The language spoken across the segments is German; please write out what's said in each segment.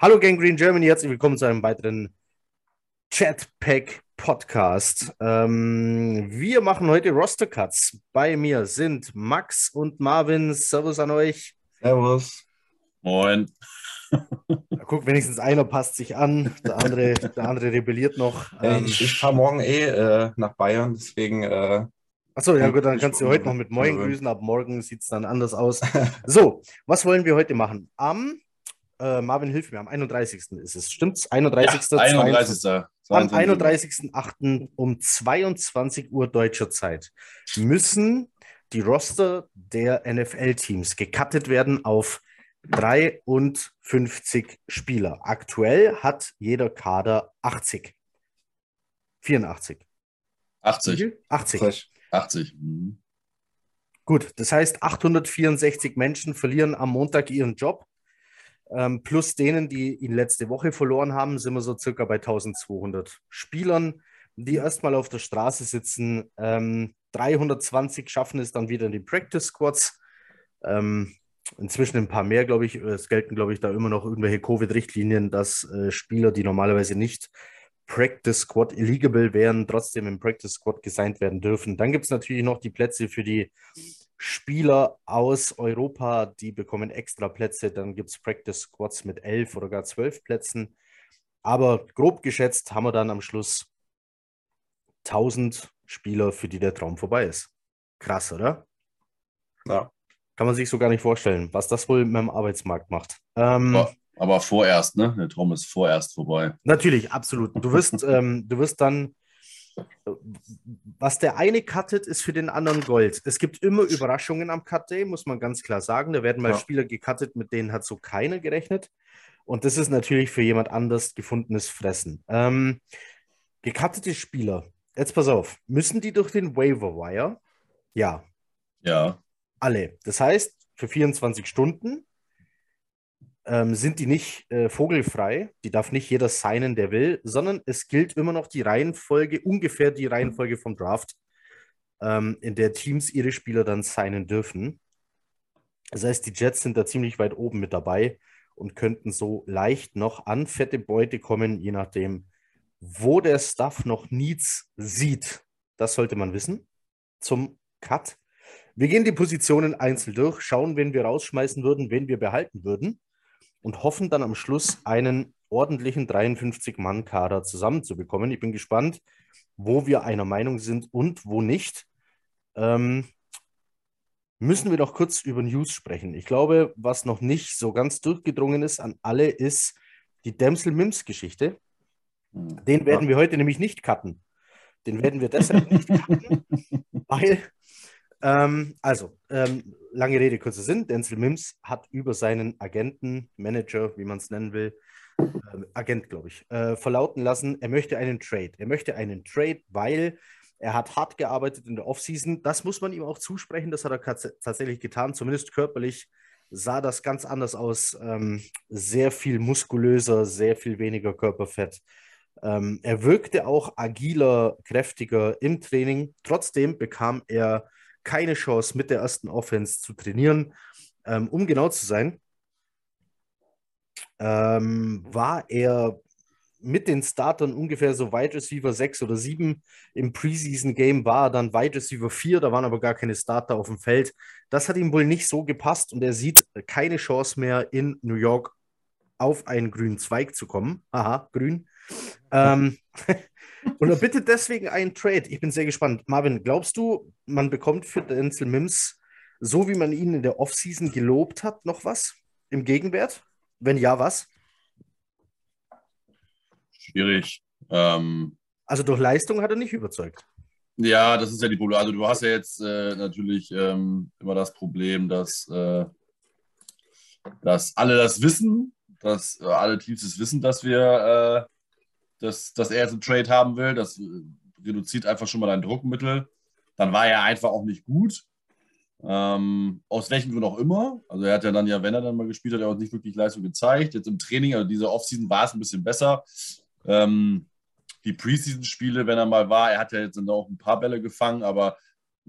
Hallo Gang Green Germany, herzlich willkommen zu einem weiteren Chatpack Podcast. Ähm, wir machen heute Roster Cuts. Bei mir sind Max und Marvin. Servus an euch. Servus. Moin. Na, guck, wenigstens einer passt sich an, der andere, der andere rebelliert noch. Ähm, ich, ich fahre morgen eh äh, nach Bayern, deswegen. Äh, Achso, ja gut, dann kannst du heute noch mit Moin grüßen. Ab morgen sieht es dann anders aus. So, was wollen wir heute machen? Am äh, Marvin, hilf mir, am 31. ist es, stimmt's? 31. Ja, 31. Am 31.08. um 22 Uhr deutscher Zeit müssen die Roster der NFL-Teams gecuttet werden auf 53 Spieler. Aktuell hat jeder Kader 80. 84. 80. 80. 80. Mhm. Gut, das heißt, 864 Menschen verlieren am Montag ihren Job. Ähm, plus denen, die ihn letzte Woche verloren haben, sind wir so circa bei 1200 Spielern, die erstmal auf der Straße sitzen. Ähm, 320 schaffen es dann wieder in die Practice Squads. Ähm, inzwischen ein paar mehr, glaube ich. Es gelten, glaube ich, da immer noch irgendwelche Covid-Richtlinien, dass äh, Spieler, die normalerweise nicht Practice Squad eligible wären, trotzdem im Practice Squad gesigned werden dürfen. Dann gibt es natürlich noch die Plätze für die Spieler aus Europa, die bekommen extra Plätze. Dann gibt es Practice Squads mit elf oder gar zwölf Plätzen. Aber grob geschätzt haben wir dann am Schluss 1000 Spieler, für die der Traum vorbei ist. Krass, oder? Ja. Kann man sich so gar nicht vorstellen, was das wohl mit dem Arbeitsmarkt macht. Ähm, aber, aber, vorerst, ne? Der Traum ist vorerst vorbei. Natürlich, absolut. Du wirst, ähm, du wirst dann was der eine cuttet, ist für den anderen Gold. Es gibt immer Überraschungen am Cut Day, muss man ganz klar sagen. Da werden mal ja. Spieler gecuttet, mit denen hat so keiner gerechnet. Und das ist natürlich für jemand anders gefundenes Fressen. Ähm, gecuttete Spieler, jetzt pass auf, müssen die durch den Waiver Wire? Ja. Ja. Alle. Das heißt, für 24 Stunden ähm, sind die nicht äh, vogelfrei. Die darf nicht jeder signen, der will, sondern es gilt immer noch die Reihenfolge, ungefähr die Reihenfolge vom Draft, ähm, in der Teams ihre Spieler dann signen dürfen. Das heißt, die Jets sind da ziemlich weit oben mit dabei und könnten so leicht noch an fette Beute kommen, je nachdem, wo der Staff noch Needs sieht. Das sollte man wissen zum Cut. Wir gehen die Positionen einzeln durch, schauen, wen wir rausschmeißen würden, wen wir behalten würden und hoffen dann am Schluss einen ordentlichen 53-Mann-Kader zusammenzubekommen. Ich bin gespannt, wo wir einer Meinung sind und wo nicht. Ähm, müssen wir noch kurz über News sprechen. Ich glaube, was noch nicht so ganz durchgedrungen ist an alle, ist die Dämsel Mims Geschichte. Hm. Den werden ja. wir heute nämlich nicht cutten. Den werden wir deshalb nicht cutten, weil ähm, also, ähm, lange Rede, kurzer Sinn. Denzel Mims hat über seinen Agenten, Manager, wie man es nennen will, äh, Agent, glaube ich, äh, verlauten lassen, er möchte einen Trade. Er möchte einen Trade, weil er hat hart gearbeitet in der Offseason. Das muss man ihm auch zusprechen. Das hat er tatsächlich getan. Zumindest körperlich sah das ganz anders aus. Ähm, sehr viel muskulöser, sehr viel weniger Körperfett. Ähm, er wirkte auch agiler, kräftiger im Training. Trotzdem bekam er keine Chance, mit der ersten Offense zu trainieren. Ähm, um genau zu sein, ähm, war er mit den Startern ungefähr so Wide Receiver 6 oder 7. Im Preseason Game war er dann Wide Receiver 4, da waren aber gar keine Starter auf dem Feld. Das hat ihm wohl nicht so gepasst und er sieht keine Chance mehr in New York auf einen grünen Zweig zu kommen. Aha, grün. Ähm, und bittet deswegen einen Trade. Ich bin sehr gespannt. Marvin, glaubst du, man bekommt für Denzel Mims, so wie man ihn in der Offseason gelobt hat, noch was im Gegenwert? Wenn ja, was? Schwierig. Ähm, also durch Leistung hat er nicht überzeugt. Ja, das ist ja die Problem. Also du hast ja jetzt äh, natürlich ähm, immer das Problem, dass, äh, dass alle das wissen, dass äh, alle Teams es wissen, dass wir äh, dass, dass er jetzt einen Trade haben will. Das äh, reduziert einfach schon mal dein Druckmittel. Dann war er einfach auch nicht gut. Ähm, aus welchem Grund auch immer. Also er hat ja dann ja, wenn er dann mal gespielt hat, er auch nicht wirklich Leistung gezeigt. Jetzt im Training, also diese Offseason war es ein bisschen besser. Ähm, die Preseason-Spiele, wenn er mal war, er hat ja jetzt dann auch ein paar Bälle gefangen, aber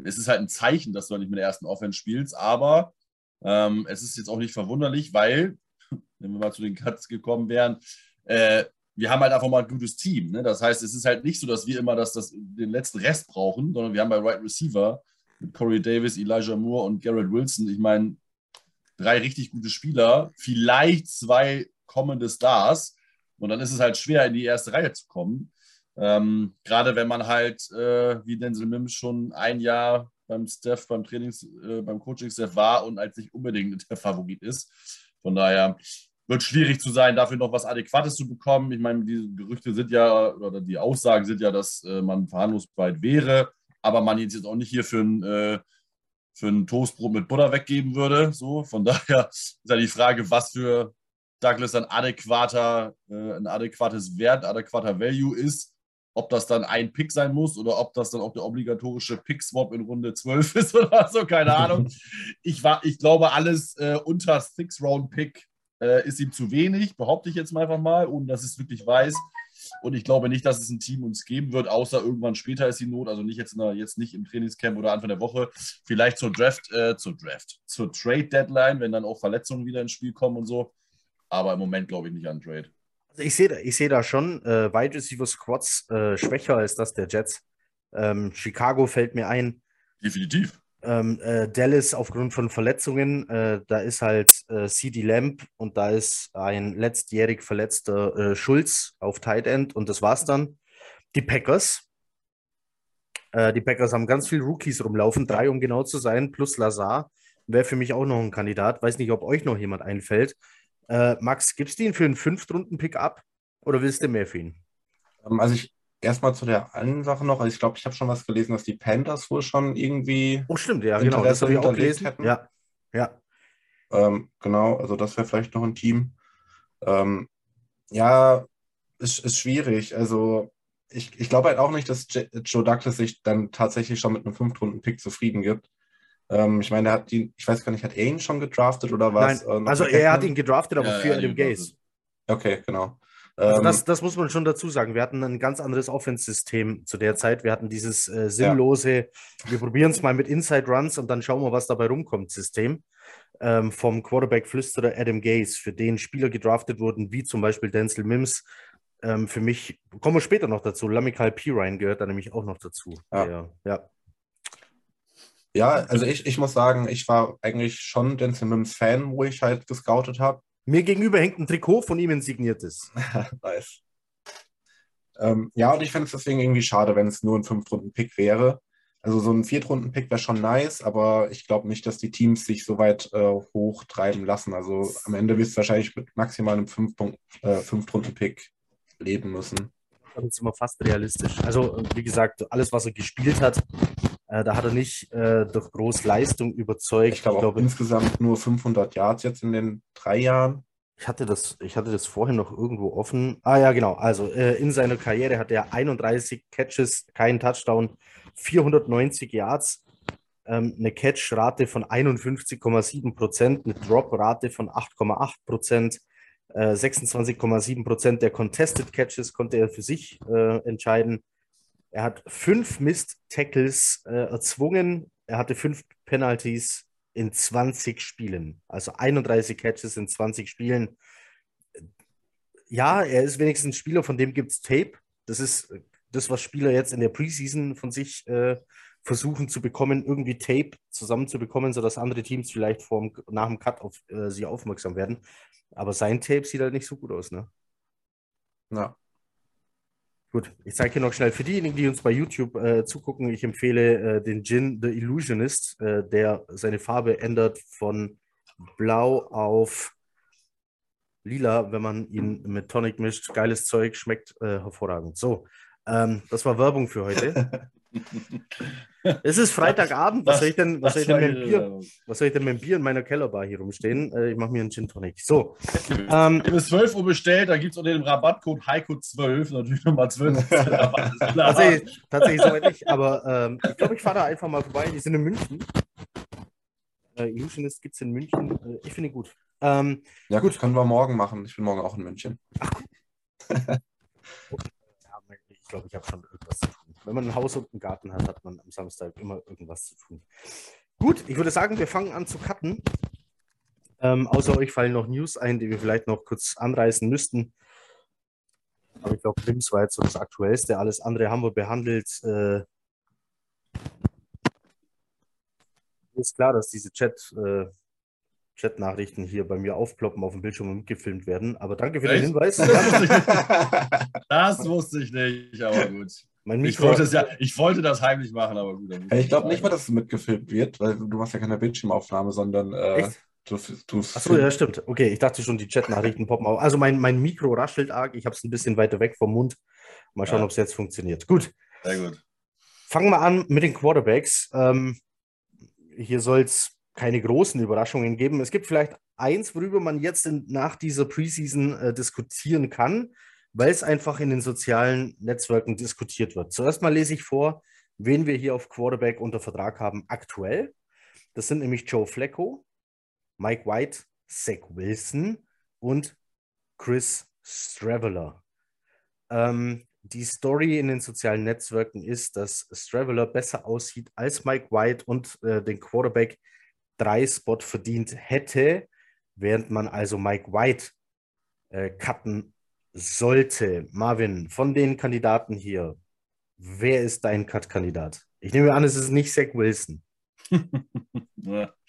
es ist halt ein Zeichen, dass du halt nicht mit der ersten Offense spielst. Aber ähm, es ist jetzt auch nicht verwunderlich, weil wenn wir mal zu den Cuts gekommen wären. Äh, wir haben halt einfach mal ein gutes Team. Ne? Das heißt, es ist halt nicht so, dass wir immer das, das, den letzten Rest brauchen, sondern wir haben bei Right Receiver mit Corey Davis, Elijah Moore und Garrett Wilson, ich meine, drei richtig gute Spieler, vielleicht zwei kommende Stars. Und dann ist es halt schwer, in die erste Reihe zu kommen. Ähm, Gerade wenn man halt, äh, wie Denzel Mims schon ein Jahr beim Steph, beim Trainings, äh, beim Coaching-Staff war und als nicht unbedingt der Favorit ist. Von daher wird schwierig zu sein, dafür noch was Adäquates zu bekommen. Ich meine, die Gerüchte sind ja, oder die Aussagen sind ja, dass äh, man verhandlungsbereit wäre, aber man jetzt auch nicht hier für ein, äh, für ein Toastbrot mit Butter weggeben würde. So, von daher ist ja die Frage, was für Douglas ein adäquater, äh, ein adäquates Wert, adäquater Value ist. Ob das dann ein Pick sein muss oder ob das dann auch der obligatorische Pick-Swap in Runde 12 ist oder so, keine Ahnung. Ich, war, ich glaube, alles äh, unter Six-Round-Pick äh, ist ihm zu wenig, behaupte ich jetzt mal einfach mal, ohne dass ich es wirklich weiß. Und ich glaube nicht, dass es ein Team uns geben wird, außer irgendwann später ist die Not, also nicht jetzt, der, jetzt nicht im Trainingscamp oder Anfang der Woche, vielleicht zur Draft, äh, zur Draft, zur Trade Deadline, wenn dann auch Verletzungen wieder ins Spiel kommen und so. Aber im Moment glaube ich nicht an Trade. Also ich sehe ich seh da schon äh, Wide Receiver Squads äh, schwächer als das der Jets. Ähm, Chicago fällt mir ein. Definitiv. Ähm, äh, Dallas aufgrund von Verletzungen, äh, da ist halt äh, CD Lamb und da ist ein letztjährig verletzter äh, Schulz auf Tight End und das war's dann. Die Packers. Äh, die Packers haben ganz viele Rookies rumlaufen, drei um genau zu sein, plus Lazar. Wäre für mich auch noch ein Kandidat. Weiß nicht, ob euch noch jemand einfällt. Äh, Max, gibst du ihn für einen Fünftrunden-Pick ab oder willst du mehr für ihn? Ähm, also ich erstmal zu der einen Sache noch. Also ich glaube, ich habe schon was gelesen, dass die Panthers wohl schon irgendwie. Oh, stimmt, ja, genau. Das habe ich auch gelesen. Hätten. Ja, ja. Ähm, genau, also das wäre vielleicht noch ein Team. Ähm, ja, ist, ist schwierig. Also ich, ich glaube halt auch nicht, dass Joe Douglas sich dann tatsächlich schon mit einem Fünftrunden-Pick zufrieden gibt. Ähm, ich meine, er hat ihn, ich weiß gar nicht, hat er ihn schon gedraftet oder was? Nein, äh, also er hat ihn gedraftet, aber ja, für Adam Gaze. Okay, genau. Also das, ähm, das, muss man schon dazu sagen. Wir hatten ein ganz anderes Offense-System zu der Zeit. Wir hatten dieses äh, sinnlose, ja. wir probieren es mal mit Inside Runs und dann schauen wir, was dabei rumkommt, System. Ähm, vom Quarterback-Flüsterer Adam Gaze, für den Spieler gedraftet wurden, wie zum Beispiel Denzel Mims. Ähm, für mich, kommen wir später noch dazu, Lamikal Pirine gehört da nämlich auch noch dazu. Ja. Der, ja. Ja, also ich, ich muss sagen, ich war eigentlich schon Denzel Mims Fan, wo ich halt gescoutet habe. Mir gegenüber hängt ein Trikot von ihm insigniertes. nice. Ähm, ja, und ich finde es deswegen irgendwie schade, wenn es nur ein Fünf-Runden-Pick wäre. Also so ein Viertrunden-Pick wäre schon nice, aber ich glaube nicht, dass die Teams sich so weit äh, hochtreiben lassen. Also am Ende wirst du wahrscheinlich mit maximal einem äh, Fünf-Runden-Pick leben müssen. Das ist immer fast realistisch. Also wie gesagt, alles, was er gespielt hat, äh, da hat er nicht äh, durch große Leistung überzeugt. Ich glaube, glaub, insgesamt nur 500 Yards jetzt in den drei Jahren. Ich hatte das, ich hatte das vorhin noch irgendwo offen. Ah ja, genau. Also äh, in seiner Karriere hat er 31 Catches, keinen Touchdown, 490 Yards, ähm, eine Catch-Rate von 51,7 Prozent, eine Drop-Rate von 8,8 Prozent. 26,7 Prozent der Contested Catches konnte er für sich äh, entscheiden. Er hat fünf Mist-Tackles äh, erzwungen. Er hatte fünf Penalties in 20 Spielen. Also 31 Catches in 20 Spielen. Ja, er ist wenigstens ein Spieler, von dem gibt es Tape. Das ist das, was Spieler jetzt in der Preseason von sich äh, versuchen zu bekommen, irgendwie Tape zusammenzubekommen, sodass andere Teams vielleicht vorm, nach dem Cut auf äh, sie aufmerksam werden. Aber sein Tape sieht halt nicht so gut aus, ne? Ja. Gut, ich zeige hier noch schnell für diejenigen, die uns bei YouTube äh, zugucken. Ich empfehle äh, den Gin The Illusionist, äh, der seine Farbe ändert von blau auf lila, wenn man ihn mit Tonic mischt. Geiles Zeug, schmeckt äh, hervorragend. So, ähm, das war Werbung für heute. es ist Freitagabend. Was, soll ich denn, was, soll ich denn mit Bier, was soll ich denn mit dem Bier in meiner Kellerbar hier rumstehen? Äh, ich mache mir einen Gin Tonic. So. Ähm, bis 12 Uhr bestellt, da gibt es unter dem Rabattcode Heiko12 natürlich nochmal 12 Rabatt. tatsächlich, tatsächlich soweit nicht, aber ähm, ich glaube, ich fahre da einfach mal vorbei. Die sind in München. Äh, Illusionist gibt es in München. Äh, ich finde ihn gut. Ähm, ja, gut. Können wir morgen machen. Ich bin morgen auch in München. Ach, ich glaube, ich habe schon irgendwas zu tun. Wenn man ein Haus und einen Garten hat, hat man am Samstag immer irgendwas zu tun. Gut, ich würde sagen, wir fangen an zu cutten. Ähm, außer euch fallen noch News ein, die wir vielleicht noch kurz anreißen müssten. Aber ich glaube, Pims war jetzt so das Aktuellste. Alles andere haben wir behandelt. Äh, ist klar, dass diese Chat, äh, Chat-Nachrichten hier bei mir aufploppen auf dem Bildschirm und mitgefilmt werden. Aber danke für den Echt? Hinweis. Das wusste ich nicht, aber gut. mein Ich Mikro, wollte, es ja, ich wollte das heimlich machen, aber gut. Ich glaube nicht mal, dass es mitgefilmt wird, weil du hast ja keine Bildschirmaufnahme, sondern äh, Echt? du, du Achso, ja, stimmt. Okay, ich dachte schon, die Chat-Nachrichten poppen auf. Also mein, mein Mikro raschelt arg. Ich habe es ein bisschen weiter weg vom Mund. Mal schauen, Ja. ob es jetzt funktioniert. Gut, Sehr gut. fangen wir an mit den Quarterbacks. Ähm, hier soll es keine großen Überraschungen geben. Es gibt vielleicht eins, worüber man jetzt in, nach dieser Preseason äh, diskutieren kann, weil es einfach in den sozialen Netzwerken diskutiert wird. Zuerst mal lese ich vor, wen wir hier auf Quarterback unter Vertrag haben aktuell. Das sind nämlich Joe Flacco, Mike White, Zach Wilson und Chris Straveller. Ähm, die Story in den sozialen Netzwerken ist, dass Straveller besser aussieht als Mike White und äh, den Quarterback 3 Spot verdient hätte, während man also Mike White äh, cutten sollte. Marvin, von den Kandidaten hier, wer ist dein Cut-Kandidat? Ich nehme an, es ist nicht Zach Wilson.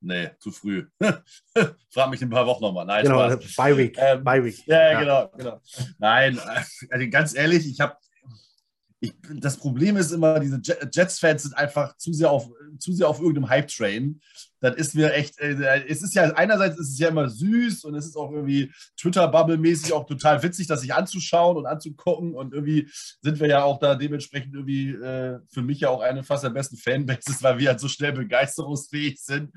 Nee, zu früh. Frag mich in ein paar Wochen nochmal. Nein, Genau, Spaß. Week. Ähm, Bye Week. Ja, ja, genau, genau. Nein, also ganz ehrlich, ich habe. Ich, das Problem ist immer, diese Jet- Jets-Fans sind einfach zu sehr auf, zu sehr auf irgendeinem Hype-Train. Das ist mir echt, äh, es ist ja, einerseits ist es ja immer süß und es ist auch irgendwie Twitter-Bubble-mäßig auch total witzig, das sich anzuschauen und anzugucken und irgendwie sind wir ja auch da dementsprechend irgendwie äh, für mich ja auch eine fast der besten Fanbases, weil wir halt so schnell begeisterungsfähig sind.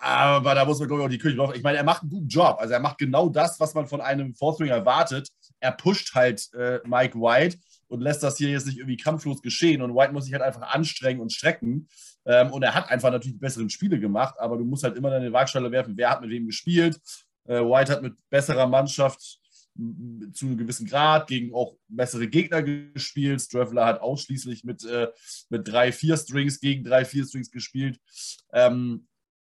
Aber da muss man, glaube ich, auch die Kirche drauf. Ich meine, er macht einen guten Job. Also er macht genau das, was man von einem Fourth Ring erwartet. Er pusht halt äh, Mike White und lässt das hier jetzt nicht irgendwie kampflos geschehen. Und White muss sich halt einfach anstrengen und strecken. Ähm, und er hat einfach natürlich die besseren Spiele gemacht, aber du musst halt immer deine Waagschale werfen, wer hat mit wem gespielt. Äh, White hat mit besserer Mannschaft zu einem gewissen Grad gegen auch bessere Gegner gespielt. Straveler hat ausschließlich mit, äh, mit drei, vier Strings gegen drei, vier Strings gespielt. Ähm,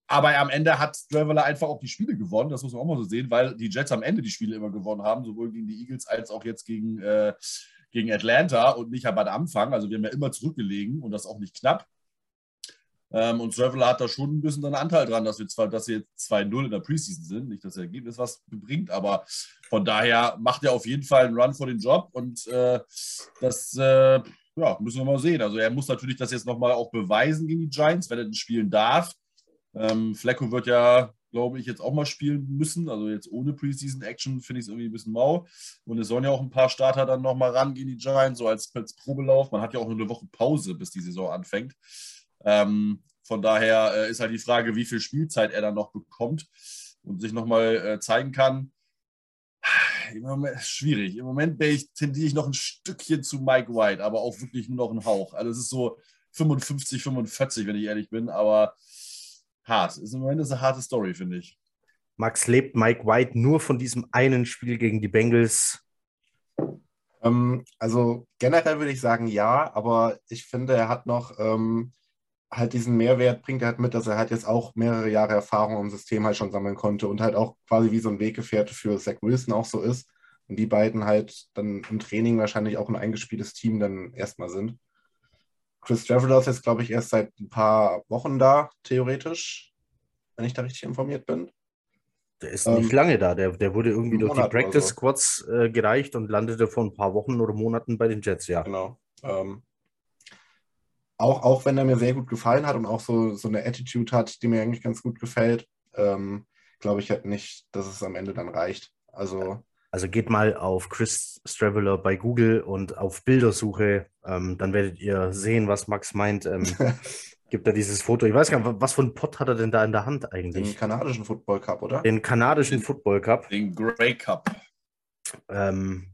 aber am Ende hat Straveler einfach auch die Spiele gewonnen. Das muss man auch mal so sehen, weil die Jets am Ende die Spiele immer gewonnen haben, sowohl gegen die Eagles als auch jetzt gegen, äh, gegen Atlanta und nicht am Anfang. Also wir haben ja immer zurückgelegen und das auch nicht knapp. Ähm, und Traveler hat da schon ein bisschen einen Anteil dran, dass wir zwar, dass wir jetzt 2-0 in der Preseason sind. Nicht das Ergebnis, was bringt, aber von daher macht er auf jeden Fall einen Run vor den Job und äh, das äh, ja, müssen wir mal sehen. Also er muss natürlich das jetzt nochmal auch beweisen gegen die Giants, wenn er denn spielen darf. Ähm, Flecko wird ja, glaube ich, jetzt auch mal spielen müssen. Also jetzt ohne Preseason Action finde ich es irgendwie ein bisschen mau. Und es sollen ja auch ein paar Starter dann nochmal ran gegen die Giants, so als, als Probelauf. Man hat ja auch nur eine Woche Pause, bis die Saison anfängt. Ähm, von daher äh, ist halt die Frage, wie viel Spielzeit er dann noch bekommt und sich nochmal äh, zeigen kann. Im Moment, schwierig. Im Moment ich, tendiere ich noch ein Stückchen zu Mike White, aber auch wirklich nur noch ein Hauch. Also es ist so 55, 45, wenn ich ehrlich bin, aber hart. Ist Im Moment ist eine harte Story, finde ich. Max lebt Mike White nur von diesem einen Spiel gegen die Bengals. Ähm, also generell würde ich sagen ja, aber ich finde, er hat noch ähm, halt diesen Mehrwert, bringt er halt mit, dass er halt jetzt auch mehrere Jahre Erfahrung im System halt schon sammeln konnte und halt auch quasi wie so ein Weggefährte für Zach Wilson auch so ist. Und die beiden halt dann im Training wahrscheinlich auch ein eingespieltes Team dann erstmal sind. Chris Traveler ist jetzt, glaube ich, erst seit ein paar Wochen da, theoretisch, wenn ich da richtig informiert bin. Der ist Ähm, nicht lange da. Der, der wurde irgendwie durch die Monat oder Practice so. Squads äh, gereicht und landete vor ein paar Wochen oder Monaten bei den Jets, ja. Genau. Ähm, auch, auch wenn er mir sehr gut gefallen hat und auch so, so eine Attitude hat, die mir eigentlich ganz gut gefällt, ähm, glaube ich halt nicht, dass es am Ende dann reicht. Also, Also geht mal auf Chris Straveller bei Google und auf Bildersuche. Ähm, dann werdet ihr sehen, was Max meint. Ähm, gibt da dieses Foto. Ich weiß gar nicht, was für ein Pott hat er denn da in der Hand den eigentlich? kanadischen Football Cup, oder? Den kanadischen Football Cup. Den Grey Cup. Ähm,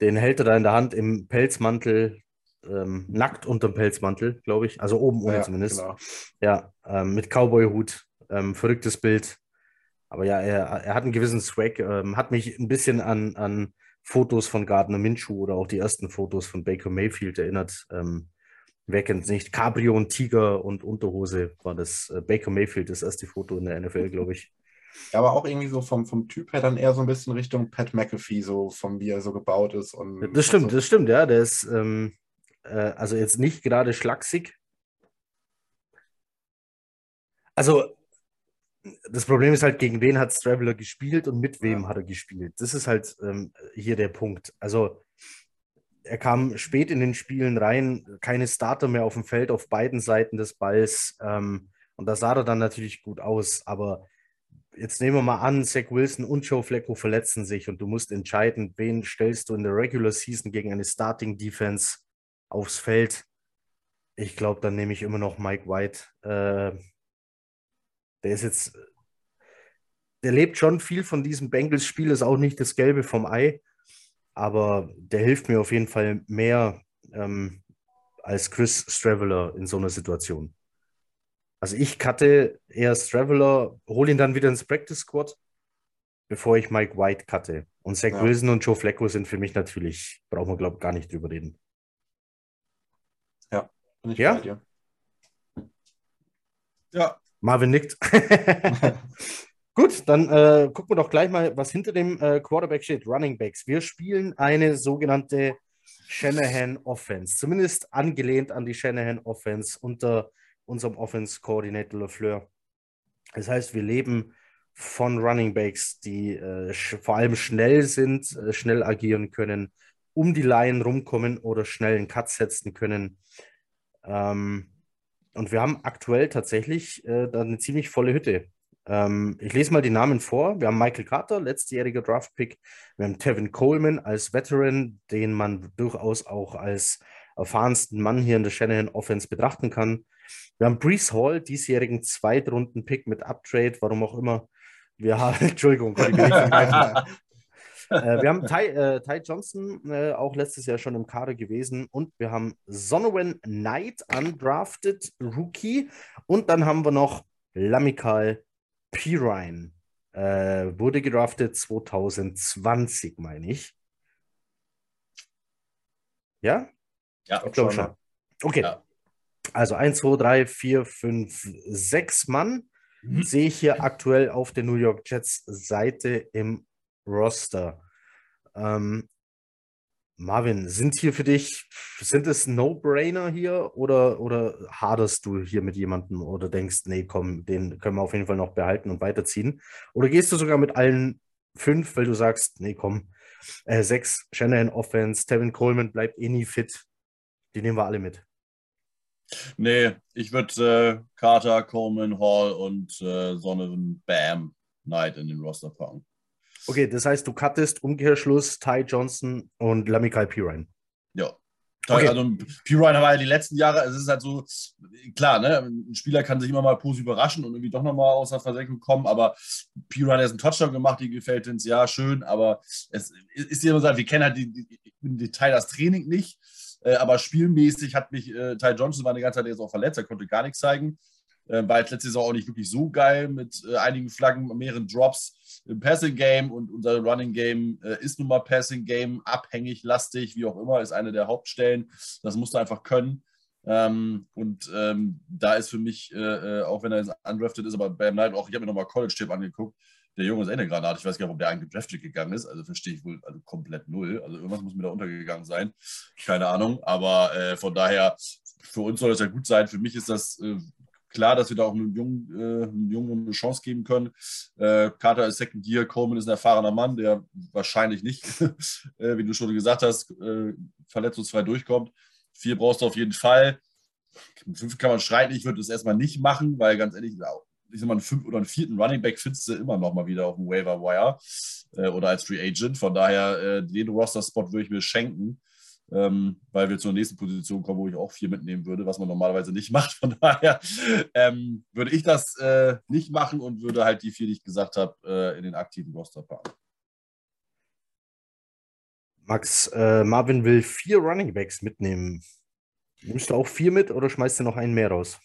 den hält er da in der Hand im Pelzmantel, ähm, nackt unterm Pelzmantel, glaube ich. Also oben ohne Ja, zumindest. genau. Ja, ähm, mit Cowboy-Hut. Ähm, verrücktes Bild. Aber ja, er, er hat einen gewissen Swag. Ähm, hat mich ein bisschen an, an Fotos von Gardner Minshew oder auch die ersten Fotos von Baker Mayfield erinnert. Ähm, Wer nicht? Cabrio und Tiger und Unterhose war das äh, Baker Mayfield, das erste Foto in der NFL, glaube ich. Ja, aber auch irgendwie so vom, vom Typ her dann eher so ein bisschen Richtung Pat McAfee, so von wie er so gebaut ist. Und Das stimmt, so. das stimmt, ja. Der ist ähm, äh, also jetzt nicht gerade schlaksig. Also, das Problem ist halt, gegen wen hat Straveler gespielt und mit wem hat er gespielt? Das ist halt ähm, hier der Punkt. Also, er kam spät in den Spielen rein, keine Starter mehr auf dem Feld auf beiden Seiten des Balls. Ähm, und da sah er dann natürlich gut aus. Aber jetzt nehmen wir mal an, Zach Wilson und Joe Flacco verletzen sich und du musst entscheiden, wen stellst du in der Regular Season gegen eine Starting Defense aufs Feld. Ich glaube, dann nehme ich immer noch Mike White. Äh, der ist jetzt, der lebt schon viel von diesem Bengals-Spiel, ist auch nicht das Gelbe vom Ei, aber der hilft mir auf jeden Fall mehr ähm, als Chris Straveller in so einer Situation. Also ich cutte eher Straveller, hole ihn dann wieder ins Practice Squad, bevor ich Mike White cutte. Und Zach Ja. Wilson und Joe Flacco sind für mich natürlich, brauchen wir, glaube ich, gar nicht drüber reden. Bin ich Ja? bei dir. Ja, Marvin nickt. Gut, dann äh, gucken wir doch gleich mal, was hinter dem äh, Quarterback steht. Running Backs. Wir spielen eine sogenannte Shanahan Offense, zumindest angelehnt an die Shanahan Offense unter unserem Offense Coordinator LeFleur. Das heißt, wir leben von Running Backs, die äh, vor allem schnell sind, äh, schnell agieren können, um die Line rumkommen oder schnell einen Cut setzen können. Ähm, und wir haben aktuell tatsächlich äh, da eine ziemlich volle Hütte. Ähm, ich lese mal die Namen vor. Wir haben Michael Carter, letztjähriger Draftpick. Wir haben Tevin Coleman als Veteran, den man durchaus auch als erfahrensten Mann hier in der Shanahan Offense betrachten kann. Wir haben Brees Hall, diesjährigen Zweitrunden-Pick mit Uptrade, warum auch immer. Wir haben, Entschuldigung, äh, wir haben Ty, äh, Ty Johnson, äh, auch letztes Jahr schon im Kader gewesen. Und wir haben Sonowen Knight, undrafted Rookie. Und dann haben wir noch Lamikal Pirine. Äh, wurde gedraftet 2020, meine ich. Ja? ja, Ich glaube schon, schon. Okay. Ja. Also 1, 2, 3, 4, 5, 6 Mann Mhm. sehe ich hier aktuell auf der New York Jets Seite im Roster. Ähm, Marvin, sind hier für dich, sind es No-Brainer hier oder, oder haderst du hier mit jemandem oder denkst, nee, komm, den können wir auf jeden Fall noch behalten und weiterziehen? Oder gehst du sogar mit allen fünf, weil du sagst, nee, komm, äh, sechs, Shanahan Offense, Tevin Coleman bleibt eh nie fit, die nehmen wir alle mit. Nee, ich würde äh, Carter, Coleman, Hall und äh, Sonovan Bam Knight in den Roster packen. Okay, das heißt, du cuttest Umkehrschluss Ty Johnson und Lamikal Pirine. Ja. Okay. Also Pirine war ja die letzten Jahre, es ist halt so, klar, ne, ein Spieler kann sich immer mal positiv überraschen und irgendwie doch nochmal aus der Versenkung kommen, aber Pirine hat jetzt einen Touchdown gemacht, die gefällt uns, ja, schön, aber es ist ja immer so, wir kennen halt die, die, im Detail das Training nicht, äh, aber spielmäßig hat mich, äh, Ty Johnson war die ganze Zeit jetzt auch verletzt, er konnte gar nichts zeigen, äh, war jetzt letzte Saison auch nicht wirklich so geil mit äh, einigen Flaggen, mehreren Drops im Passing Game und unser Running Game äh, ist nun mal Passing Game abhängig, lastig, wie auch immer, ist eine der Hauptstellen. Das musst du einfach können. Ähm, und ähm, da ist für mich, äh, äh, auch wenn er jetzt undrafted ist, aber Bam Knight auch, ich habe mir nochmal College-Tipp angeguckt. Der Junge ist eine Granate. Ich weiß gar nicht, ob der eigentlich drafted gegangen ist. Also verstehe ich wohl also komplett null. Also irgendwas muss mir da untergegangen sein. Keine Ahnung. Aber äh, von daher, für uns soll das ja gut sein. Für mich ist das äh, klar, dass wir da auch einem Jungen, äh, Jungen eine Chance geben können. Äh, Carter ist Second Year, Coleman ist ein erfahrener Mann, der wahrscheinlich nicht, äh, wie du schon gesagt hast, äh, verletzungsfrei durchkommt. Vier brauchst du auf jeden Fall. Fünf kann man streiten. Ich würde das erstmal nicht machen, weil ganz ehrlich, ich sag mal, einen fünften oder einen vierten Running Back findest du immer noch mal wieder auf dem Waiver Wire äh, oder als Free Agent. Von daher, äh, den Roster-Spot würde ich mir schenken ähm, weil wir zur nächsten Position kommen, wo ich auch vier mitnehmen würde, was man normalerweise nicht macht. Von daher ähm, würde ich das äh, nicht machen und würde halt die vier, die ich gesagt habe, äh, in den aktiven Roster packen. Max, äh, Marvin will vier Running Backs mitnehmen. Nimmst du auch vier mit oder schmeißt du noch einen mehr raus?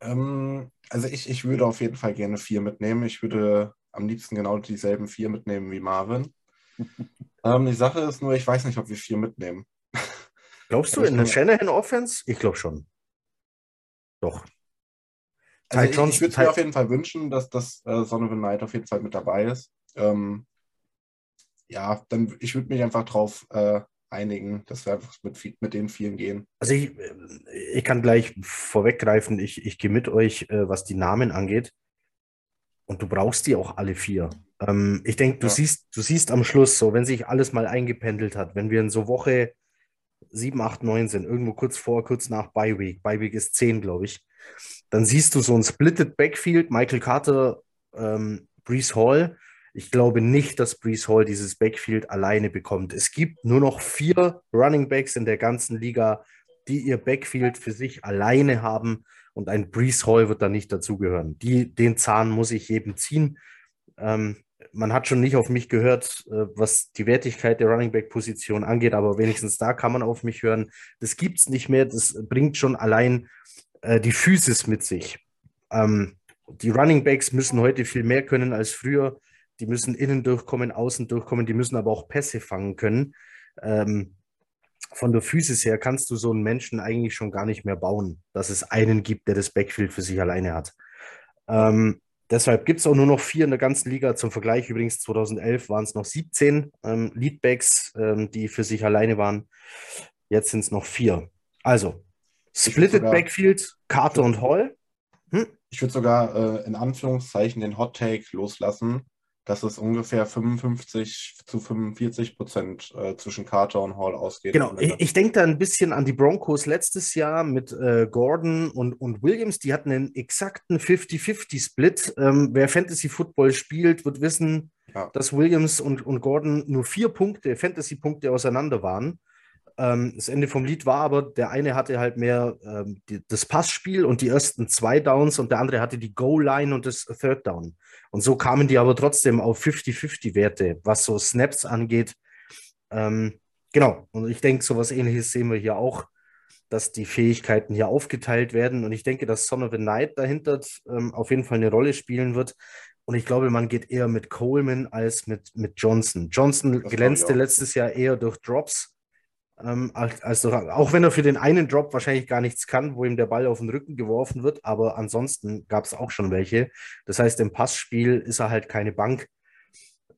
Ähm, also ich, ich würde auf jeden Fall gerne vier mitnehmen. Ich würde am liebsten genau dieselben vier mitnehmen wie Marvin. ähm, die Sache ist nur, ich weiß nicht, ob wir vier mitnehmen. Glaubst du Das in der Shanahan Offense? Ich glaube schon. Doch. Also ich, Johnson- ich würde mir auf jeden Fall wünschen, dass das äh, Son of a Night auf jeden Fall mit dabei ist. Ähm, ja, dann ich würde mich einfach drauf äh, einigen, dass wir einfach mit, mit den vielen gehen. Also ich, ich kann gleich vorweggreifen, ich, ich gehe mit euch, äh, was die Namen angeht. Und du brauchst die auch alle vier. Ähm, ich denke, du Ja. siehst, du siehst am Schluss, so wenn sich alles mal eingependelt hat, wenn wir in so Woche 7, 8, 9 sind, irgendwo kurz vor, kurz nach Bye Week, Bye Week ist 10, glaube ich, dann siehst du so ein splitted Backfield, Michael Carter, ähm, Brees Hall. Ich glaube nicht, dass Brees Hall dieses Backfield alleine bekommt. Es gibt nur noch vier Running Backs in der ganzen Liga, die ihr Backfield für sich alleine haben und ein Brees Hall wird da nicht dazugehören. Den Zahn muss ich jedem ziehen. Ähm, man hat schon nicht auf mich gehört, äh, was die Wertigkeit der Running Back Position angeht, aber wenigstens da kann man auf mich hören. Das gibt es nicht mehr. Das bringt schon allein äh, die Physis mit sich. Ähm, die Running Backs müssen heute viel mehr können als früher. Die müssen innen durchkommen, außen durchkommen, die müssen aber auch Pässe fangen können. Ähm, von der Physis her kannst du so einen Menschen eigentlich schon gar nicht mehr bauen, dass es einen gibt, der das Backfield für sich alleine hat. Ähm, deshalb gibt es auch nur noch vier in der ganzen Liga. Zum Vergleich übrigens 2011 waren es noch 17 ähm, Leadbacks, ähm, die für sich alleine waren. Jetzt sind es noch vier. Also, Splitted sogar- Backfield, Carter und Hall. Ich würde sogar äh, in Anführungszeichen den Hot Take loslassen, dass es ungefähr 55 zu 45 Prozent äh, zwischen Carter und Hall ausgeht. Genau, ich, ich denke da ein bisschen an die Broncos letztes Jahr mit äh, Gordon und, und Williams. Die hatten einen exakten 50-50-Split. Ähm, wer Fantasy Football spielt, wird wissen, Ja. dass Williams und, und Gordon nur vier Punkte, Fantasy-Punkte auseinander waren. Ähm, das Ende vom Lied war aber, der eine hatte halt mehr ähm, die, das Passspiel und die ersten zwei Downs und der andere hatte die Goal-Line und das Third Down. Und so kamen die aber trotzdem auf 50-50-Werte, was so Snaps angeht. Ähm, genau, und ich denke, so was ähnliches sehen wir hier auch, dass die Fähigkeiten hier aufgeteilt werden. Und ich denke, dass Son of a Night dahinter ähm, auf jeden Fall eine Rolle spielen wird. Und ich glaube, man geht eher mit Coleman als mit, mit Johnson. Johnson glänzte letztes Jahr eher durch Drops. Ähm, als, als durch, auch wenn er für den einen Drop wahrscheinlich gar nichts kann, wo ihm der Ball auf den Rücken geworfen wird, aber ansonsten gab es auch schon welche. Das heißt, im Passspiel ist er halt keine Bank.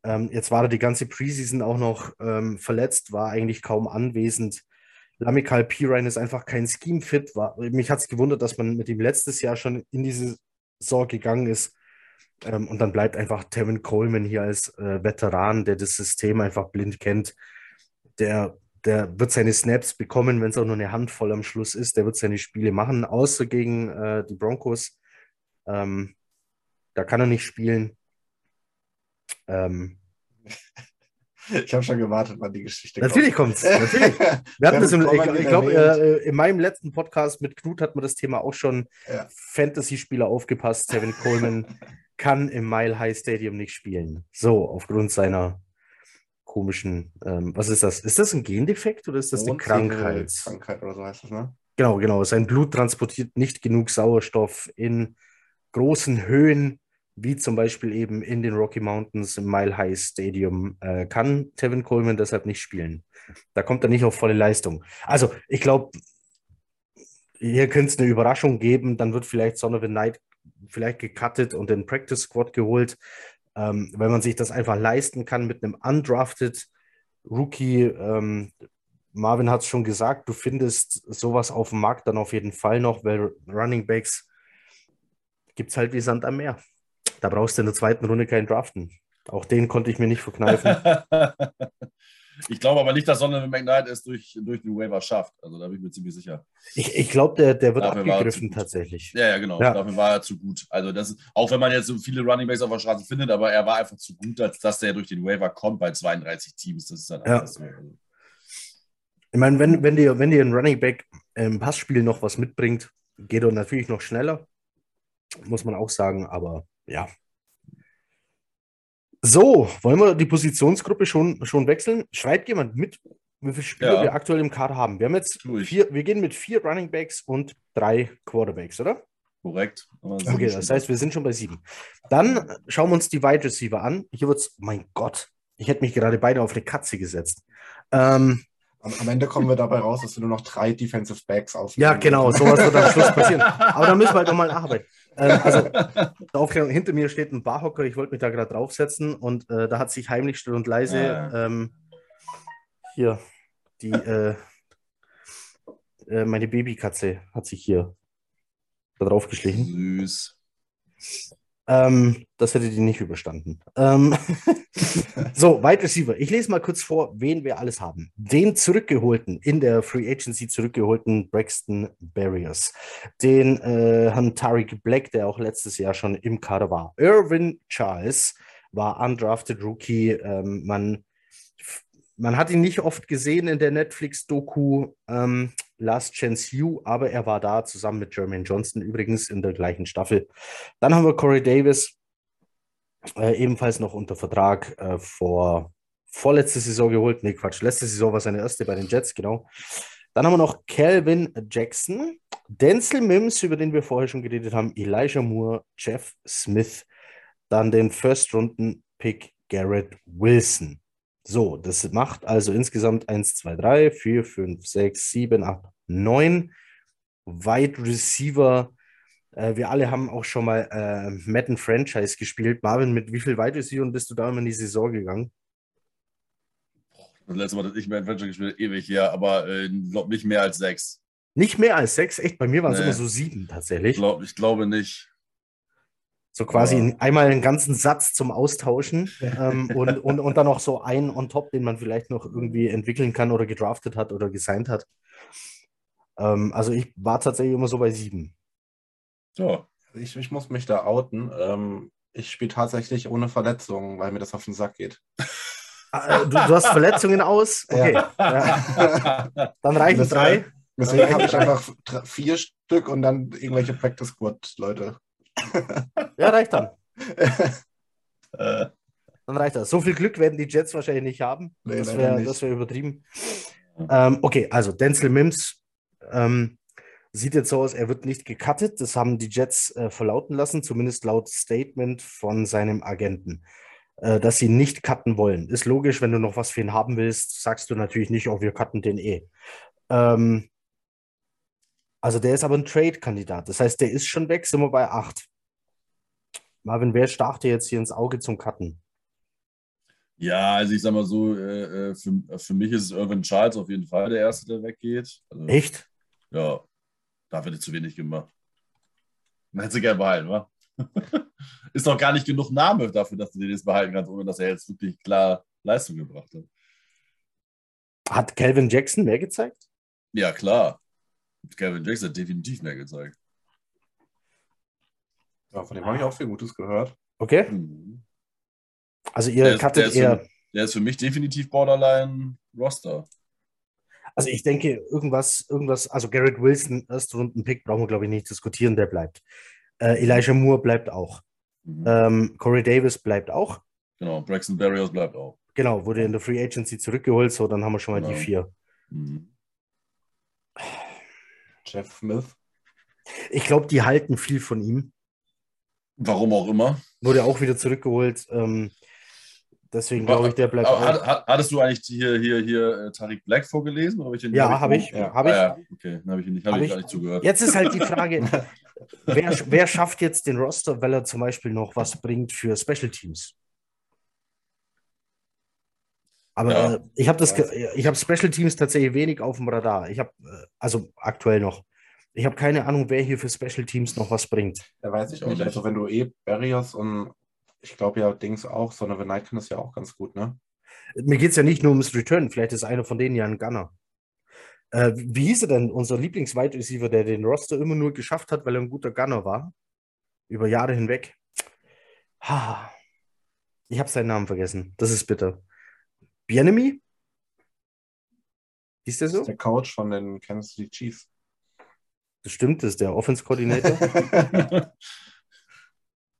Ähm, jetzt war er die ganze Preseason auch noch ähm, verletzt, war eigentlich kaum anwesend. Lamikal Pirine ist einfach kein Scheme-Fit. Mich hat es gewundert, dass man mit ihm letztes Jahr schon in diese Saison gegangen ist. Ähm, und dann bleibt einfach Tevin Coleman hier als äh, Veteran, der das System einfach blind kennt. Der, der wird seine Snaps bekommen, wenn es auch nur eine Handvoll am Schluss ist. Der wird seine Spiele machen, außer gegen äh, die Broncos. Ähm, da kann er nicht spielen. Ähm, Ich habe schon gewartet, wann die Geschichte natürlich kommt es. Natürlich. Wir hatten das im, ich, ich glaube, äh, in meinem letzten Podcast mit Knut hat man das Thema auch schon Ja. Fantasy-Spieler aufgepasst. Kevin Coleman kann im Mile High Stadium nicht spielen. So, aufgrund seiner komischen, ähm, was ist das? Ist das ein Gendefekt oder ist das eine Krankheit? Krankheit oder so heißt das, ne? Genau, genau. Sein Blut transportiert nicht genug Sauerstoff in großen Höhen, wie zum Beispiel eben in den Rocky Mountains im Mile High Stadium, äh, kann Tevin Coleman deshalb nicht spielen. Da kommt er nicht auf volle Leistung. Also, ich glaube, hier könnte es eine Überraschung geben. Dann wird vielleicht Son of a Night vielleicht gecuttet und in Practice Squad geholt, ähm, weil man sich das einfach leisten kann mit einem undrafted Rookie. Ähm, Marvin hat es schon gesagt, du findest sowas auf dem Markt dann auf jeden Fall noch, weil Running Backs gibt es halt wie Sand am Meer. Da brauchst du in der zweiten Runde keinen Draften. Auch den konnte ich mir nicht verkneifen. ich glaube aber nicht, dass Sonne McKnight es durch, durch den Waiver schafft. Also da bin ich mir ziemlich sicher. Ich, ich glaube, der, der wird Dafür abgegriffen tatsächlich. Ja, ja, genau. Ja. Dafür war er zu gut. Also das, auch wenn man jetzt so viele Running Backs auf der Straße findet, aber er war einfach zu gut, als dass der durch den Waiver kommt bei 32 Teams. Das ist dann Ja. einfach so. Ich meine, wenn, wenn, dir, wenn dir ein Running Back im Passspiel noch was mitbringt, geht er natürlich noch schneller. Muss man auch sagen, aber ja. So, wollen wir die Positionsgruppe schon, schon wechseln? Schreibt jemand mit, wie viele Spieler Ja. wir aktuell im Kader haben? Wir haben jetzt vier, wir gehen mit vier Running Backs und drei Quarterbacks, oder? korrekt. Okay, das heißt, wir sind schon bei sieben. Dann schauen wir uns die Wide Receiver an. Hier wird's, mein Gott, ich hätte mich gerade beide auf eine Katze gesetzt. Ähm, Am, am Ende kommen wir dabei raus, dass du nur noch drei Defensive Backs auf. Ja, genau, sowas wird am Schluss passieren. Aber da müssen wir halt nochmal nacharbeiten. Ähm, also, der Aufklärung, hinter mir steht ein Barhocker, ich wollte mich da gerade draufsetzen und äh, da hat sich heimlich still und leise Ja. ähm, hier die äh, äh, meine Babykatze hat sich hier da drauf geschlichen. Süß. Ähm, das hätte die nicht überstanden. Ähm, so, Wide Receiver. Ich lese mal kurz vor, wen wir alles haben. Den zurückgeholten, in der Free Agency zurückgeholten Braxton Barriers. Den äh, Herrn Tariq Black, der auch letztes Jahr schon im Kader war. Irvin Charles war undrafted Rookie. Ähm, man, man hat ihn nicht oft gesehen in der Netflix-Doku ähm, Last Chance You, aber er war da zusammen mit Jermaine Johnson, übrigens in der gleichen Staffel. Dann haben wir Corey Davis, äh, ebenfalls noch unter Vertrag äh, vor vorletzte Saison geholt. Nee, Quatsch, letzte Saison war seine erste bei den Jets, genau. Dann haben wir noch Calvin Jackson, Denzel Mims, über den wir vorher schon geredet haben, Elijah Moore, Jeff Smith, dann den First-Runden-Pick Garrett Wilson. So, das macht also insgesamt 1, 2, 3, 4, 5, 6, 7, 8, 9 Wide Receiver. Äh, wir alle haben auch schon mal äh, Madden Franchise gespielt. Marvin, mit wie viel Wide Receiver bist du da immer in die Saison gegangen? Das letzte Mal, dass ich mein Adventure gespielt habe, ewig her, aber äh, glaube nicht mehr als sechs. Nicht mehr als sechs, echt? Bei mir waren es Nee. immer so sieben Ich, tatsächlich. glaub, ich glaube nicht. So quasi Ja. in- einmal einen ganzen Satz zum Austauschen ähm, und, und, und dann noch so einen on top, den man vielleicht noch irgendwie entwickeln kann oder gedraftet hat oder gesigned hat. Ähm, also ich war tatsächlich immer so bei sieben. So. Ich, ich muss mich da outen. Ähm, ich spiele tatsächlich ohne Verletzungen, weil mir das auf den Sack geht. Ah, äh, du, du hast Verletzungen aus? Okay. Ja. Ja. Dann reichen Das- drei. Deswegen habe ich einfach vier Stück und dann irgendwelche Practice Squad Leute. Ja, reicht dann. Dann reicht das. So viel Glück werden die Jets wahrscheinlich nicht haben. Nee, das wäre wär übertrieben. Ähm, okay, also Denzel Mims ähm, sieht jetzt so aus, er wird nicht gecuttet. Das haben die Jets äh, verlauten lassen, zumindest laut Statement von seinem Agenten, äh, dass sie nicht cutten wollen. Ist logisch, wenn du noch was für ihn haben willst, sagst du natürlich nicht, oh, wir cutten den eh. Ähm, also der ist aber ein Trade-Kandidat. Das heißt, der ist schon weg, sind wir bei 8. Marvin, wer stach dir jetzt hier ins Auge zum Cutten? ja, also ich sag mal so, äh, äh, für, für mich ist es Irvin Charles auf jeden Fall der Erste, der weggeht. Also, Echt? Ja, da wird zu wenig gemacht. Man hätte sie gerne behalten, wa? ist doch gar nicht genug Name dafür, dass du den jetzt behalten kannst, ohne dass er jetzt wirklich klar Leistung gebracht hat. Hat Calvin Jackson mehr gezeigt? Ja, klar. Kevin Jackson hat definitiv mehr gezeigt. Ja, von dem habe ich auch viel Gutes gehört. Okay. Mhm. Also ihr Der ist- der ist eher. für- Der ist für mich definitiv Borderline Roster. Also ich denke, irgendwas, irgendwas, also Garrett Wilson, Erstrunden-Pick, brauchen wir, glaube ich, nicht diskutieren, der bleibt. Äh, Elijah Moore bleibt auch. Mhm. Ähm, Corey Davis bleibt auch. Genau, Braxton Barrios bleibt auch. Genau, wurde in der Free Agency zurückgeholt, so dann haben wir schon mal die Genau. vier. Mhm. Jeff Smith. Ich glaube, die halten viel von ihm. Warum auch immer. Wurde auch wieder zurückgeholt. Ähm, deswegen glaube ich, der bleibt hat, hat, hattest du eigentlich hier, hier, hier äh, Tariq Black vorgelesen? Oder ich Ja, habe ich. Ja. Hab ich. Ah, ja, okay, dann habe ich, ihn nicht- hab Hab ich ich. gar nicht zugehört. Jetzt ist halt die Frage, wer, wer schafft jetzt den Roster, weil er zum Beispiel noch was bringt für Special Teams? Aber Ja. äh, ich habe das, ge- ich habe Special Teams tatsächlich wenig auf dem Radar. Ich habe, äh, also aktuell noch, ich habe keine Ahnung, wer hier für Special Teams noch was bringt. Da weiß ich Auch nicht. nicht. Also wenn du eh Barrios und ich glaube ja Dings auch, sondern wenn Knight kann das ja auch ganz gut, ne? Mir geht es ja nicht nur ums Return, vielleicht ist einer von denen ja ein Gunner. Äh, wie hieß er denn, unser Lieblings-Wide Receiver, der den Roster immer nur geschafft hat, weil er ein guter Gunner war? Über Jahre hinweg. Ha. Ich habe seinen Namen vergessen. Das ist bitter. Bienemy? Hieß der Das so? ist der Coach von den Kansas City Chiefs. Das stimmt, das ist der Offense-Coordinator.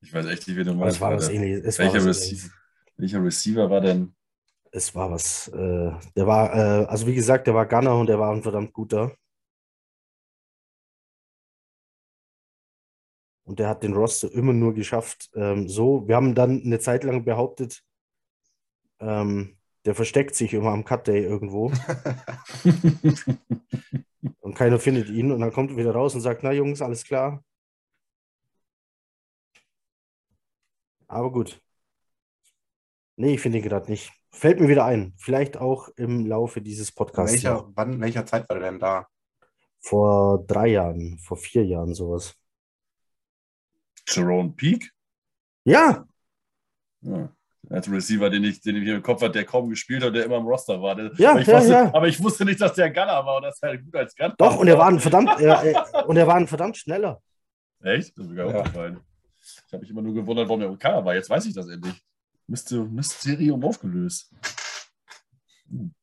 ich weiß echt nicht, wen du meinst. es war was ähnliches. Es war Welcher, was, Receiver, welcher Receiver war denn? es war was. Äh, der war, äh, also wie gesagt, der war Gunner und der war ein verdammt guter. Und der hat den Roster immer nur geschafft. Ähm, so, wir haben dann eine Zeit lang behauptet, ähm, Der versteckt sich immer am Cut Day irgendwo und keiner findet ihn und dann kommt er wieder raus und sagt, na Jungs, alles klar. Aber gut. Nee, ich finde ihn gerade nicht. Fällt mir wieder ein. Vielleicht auch im Laufe dieses Podcasts. welcher, wann, welcher Zeit war der denn da? Vor drei Jahren, vor vier Jahren sowas. Jerome Peak? Ja, Ja. Als Receiver, den ich, den ich im Kopf hatte, der kaum gespielt hat, der immer im Roster war. Der, Ja, aber, ich ja, wusste, ja. aber ich wusste nicht, dass der Gunner war und das ist halt gut als Gunner. doch, und er war ein verdammt, er, er, und er war ein verdammt schneller. Echt? Das ist mir gar aufgefallen. Ich habe mich immer nur gewundert, warum der Gunner war. Jetzt weiß ich das endlich. Myster- Mysterium aufgelöst. Hm.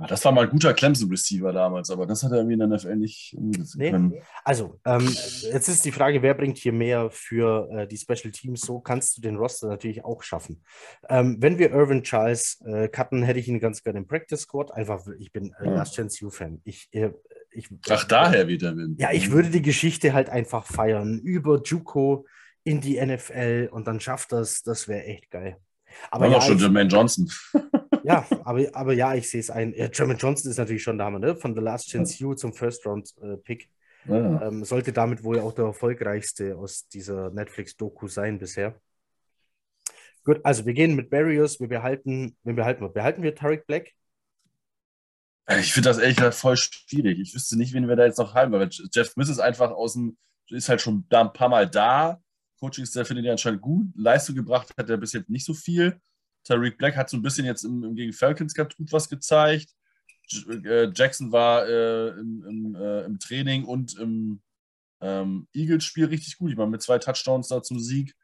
Ah, das war mal ein guter Clemson-Receiver damals, aber das hat er irgendwie in der NFL nicht umgesetzt. Nee. können. Also, ähm, jetzt ist die Frage, wer bringt hier mehr für äh, die Special Teams? So kannst du den Roster natürlich auch schaffen. Ähm, wenn wir Irvin Charles äh, cutten, hätte ich ihn ganz gerne im Practice Squad. Einfach, ich bin äh, Ja. Last Chance U-Fan. Ich, äh, ich, Ach, daher wird er Wind. Ja, ich würde die Geschichte halt einfach feiern. Über Juco in die NFL und dann schafft das, das wäre echt geil. Aber ja, auch schon Jermaine Johnson. Ja, aber, aber ja, ich sehe es ein. Ja, Jermaine Johnson ist natürlich schon Hammer, ne? Von The Last Chance U zum First Round äh, Pick. Ja. Ähm, sollte damit wohl auch der erfolgreichste aus dieser Netflix-Doku sein bisher. Gut, also wir gehen mit Barrios, wir behalten, wen behalten wir? Behalten wir Tariq Black? Ich finde das ehrlich gesagt voll schwierig. Ich wüsste nicht, wen wir da jetzt noch haben, weil Jeff Smith ist einfach aus dem, ist halt schon da ein paar Mal da. Coaching ist der findet er anscheinend gut. Leistung gebracht hat er bis jetzt nicht so viel. Tariq Black hat so ein bisschen jetzt im, im gegen Falcons tut was gezeigt. J äh, Jackson war äh, im, im, äh, im Training und im ähm, Eagles-Spiel richtig gut. Ich meine, mit zwei Touchdowns da zum Sieg.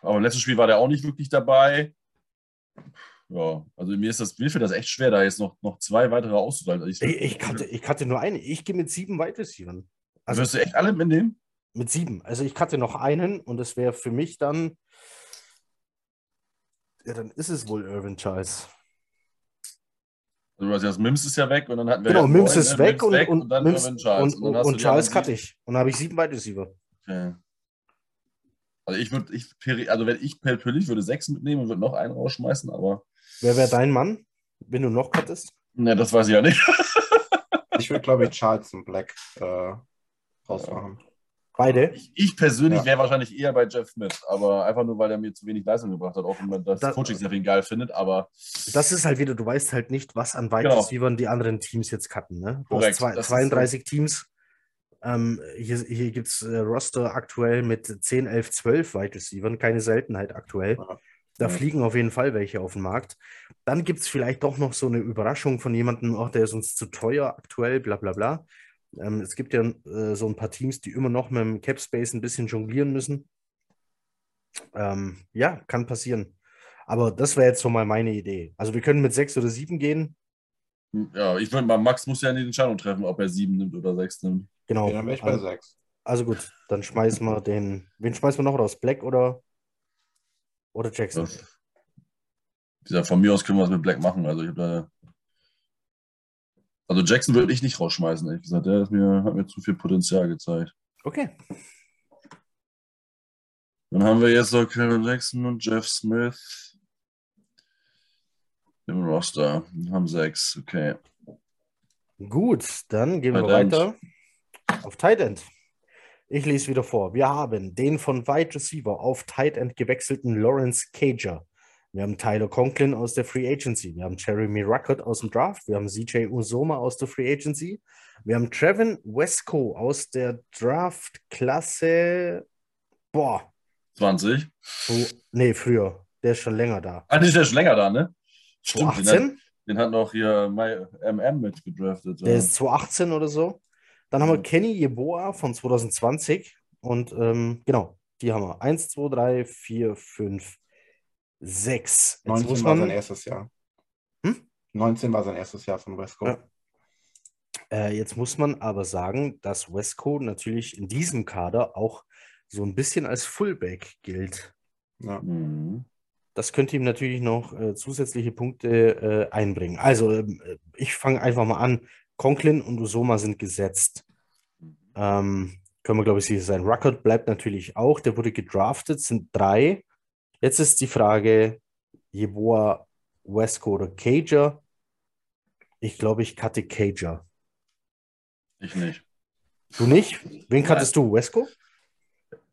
Aber im letzten Spiel war der auch nicht wirklich dabei. Ja, also mir ist das, mir fällt das echt schwer, da jetzt noch, noch zwei weitere auszuwählen. Also ich, Ich, ich, kannte, ich kannte nur einen. Ich gehe mit sieben Wide. Also Wirst du echt alle mitnehmen? mit sieben. Also ich kannte noch einen und es wäre für mich dann. Ja, dann ist es wohl Irvin Charles. Also du ja das Mims ist ja weg und dann hatten wir Genau, ja Mims ist ne? weg und, und, und dann Mims, Irvin Charles. und, und, die Charles cutte ich. Und dann habe ich sieben Wide Receiver. Okay. Also ich würde, ich, also wenn ich persönlich würde sechs mitnehmen und würde noch einen rausschmeißen, aber Wer wäre dein Mann, wenn du noch cuttest? ne, das weiß ich ja nicht. Ich würde, glaube ich, Charles und Black äh, rausmachen. Beide? Ich, ich persönlich Ja. wäre wahrscheinlich eher bei Jeff Smith, aber einfach nur, weil er mir zu wenig Leistung gebracht hat, auch wenn man das, Das- Coaching sehr viel geil findet, aber Das ist halt wieder, du weißt halt nicht, was an Wide Genau. Receivern die anderen Teams jetzt cutten. Ne? Du Korrekt, zwei, das ist 32 Teams. Ähm, hier hier gibt es äh, Roster aktuell mit 10, 11, 12 Wide Receivern. Keine Seltenheit aktuell. Ja. Da fliegen auf jeden Fall welche auf den Markt. Dann gibt es vielleicht doch noch so eine Überraschung von jemandem, auch der ist uns zu teuer aktuell, bla bla bla. Ähm, es gibt ja äh, so ein paar Teams, die immer noch mit dem Cap Space ein bisschen jonglieren müssen. Ähm, ja, kann passieren. Aber das wäre jetzt so mal meine Idee. Also wir können mit sechs oder sieben gehen. ja, ich würde mal, Max muss ja die Entscheidung treffen, ob er sieben nimmt oder sechs nimmt. Genau. Okay, dann wäre ich bei also, sechs. also gut, dann schmeißen wir den. Wen schmeißen wir noch raus? Black oder, oder Jackson? Ja. Dieser, von mir aus können wir was mit Black machen. Also ich habe da. Also Jackson würde ich nicht rausschmeißen, ehrlich gesagt. Der mir, hat mir zu viel Potenzial gezeigt. Okay. Dann haben wir jetzt noch Kevin Jackson und Jeff Smith im Roster. Wir haben sechs, okay. Gut, dann gehen wir Tight End. weiter auf Tight End. Ich lese wieder vor. Wir haben den von Wide Receiver auf Tight End gewechselten Lawrence Cager. Wir haben Tyler Conklin aus der Free Agency. Wir haben Jeremy Ruckert aus dem Draft. Wir haben CJ Usoma aus der Free Agency. Wir haben Trevin Wesco aus der Draft-Klasse. Boah, 20. so, nee, früher. Der ist schon länger da. Ah, ist der schon länger da, ne? So den hat, 18? den hat noch hier My- MM mitgedraftet. Der ja. ist 2018 oder so. Dann haben wir. Kenny Yeboah von 2020. Und ähm, genau, die haben wir. 1, 2, 3, 4, 5, 6. Jetzt 19 muss war sein man, erstes Jahr. Hm? 19 war sein erstes Jahr von Wesco. Ja. äh, jetzt muss man aber sagen, dass Wesco natürlich in diesem Kader auch so ein bisschen als Fullback gilt. Ja. Mhm. Das könnte ihm natürlich noch äh, zusätzliche Punkte äh, einbringen. Also, ähm, äh, ich fange einfach mal an. Conklin und Usoma sind gesetzt. Ähm, können wir, glaube ich, sicher sein. Ruckert bleibt natürlich auch. Der wurde gedraftet, sind drei. Jetzt ist die Frage, Jeboa, Wesco oder Cager. Ich glaube, ich cutte Cager. Ich nicht. Du nicht? Wen cuttest du? Wesco?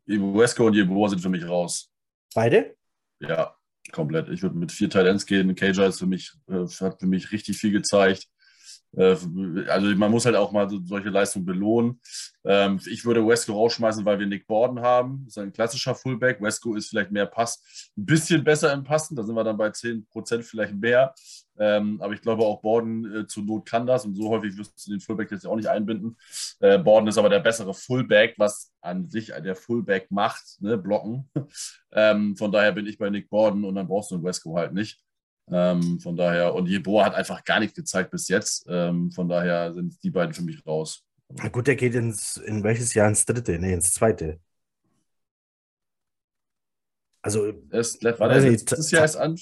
Wesco und Jeboa sind für mich raus. Beide? Ja, komplett. Ich würde mit vier Tight Ends gehen. Cager ist für mich, äh, hat für mich richtig viel gezeigt. Äh, also man muss halt auch mal solche Leistungen belohnen. Ähm, ich würde Wesco rausschmeißen, weil wir Nick Borden haben. Das ist ein klassischer Fullback. Wesco ist vielleicht mehr Pass, ein bisschen besser im Passen. Da sind wir dann bei 10% vielleicht mehr. Ähm, aber ich glaube auch Borden äh, zur Not kann das und so häufig wirst du den Fullback jetzt auch nicht einbinden. Äh, Borden ist aber der bessere Fullback, was an sich der Fullback macht, ne, blocken. ähm, von daher bin ich bei Nick Borden und dann brauchst du einen Wesco halt nicht. Ähm, von daher, und Jeboa hat einfach gar nichts gezeigt bis jetzt. Ähm, von daher sind die beiden für mich raus. Na gut, der geht ins, in welches Jahr ins dritte? Nee, ins zweite. Also, war der letztes Jahr erst an.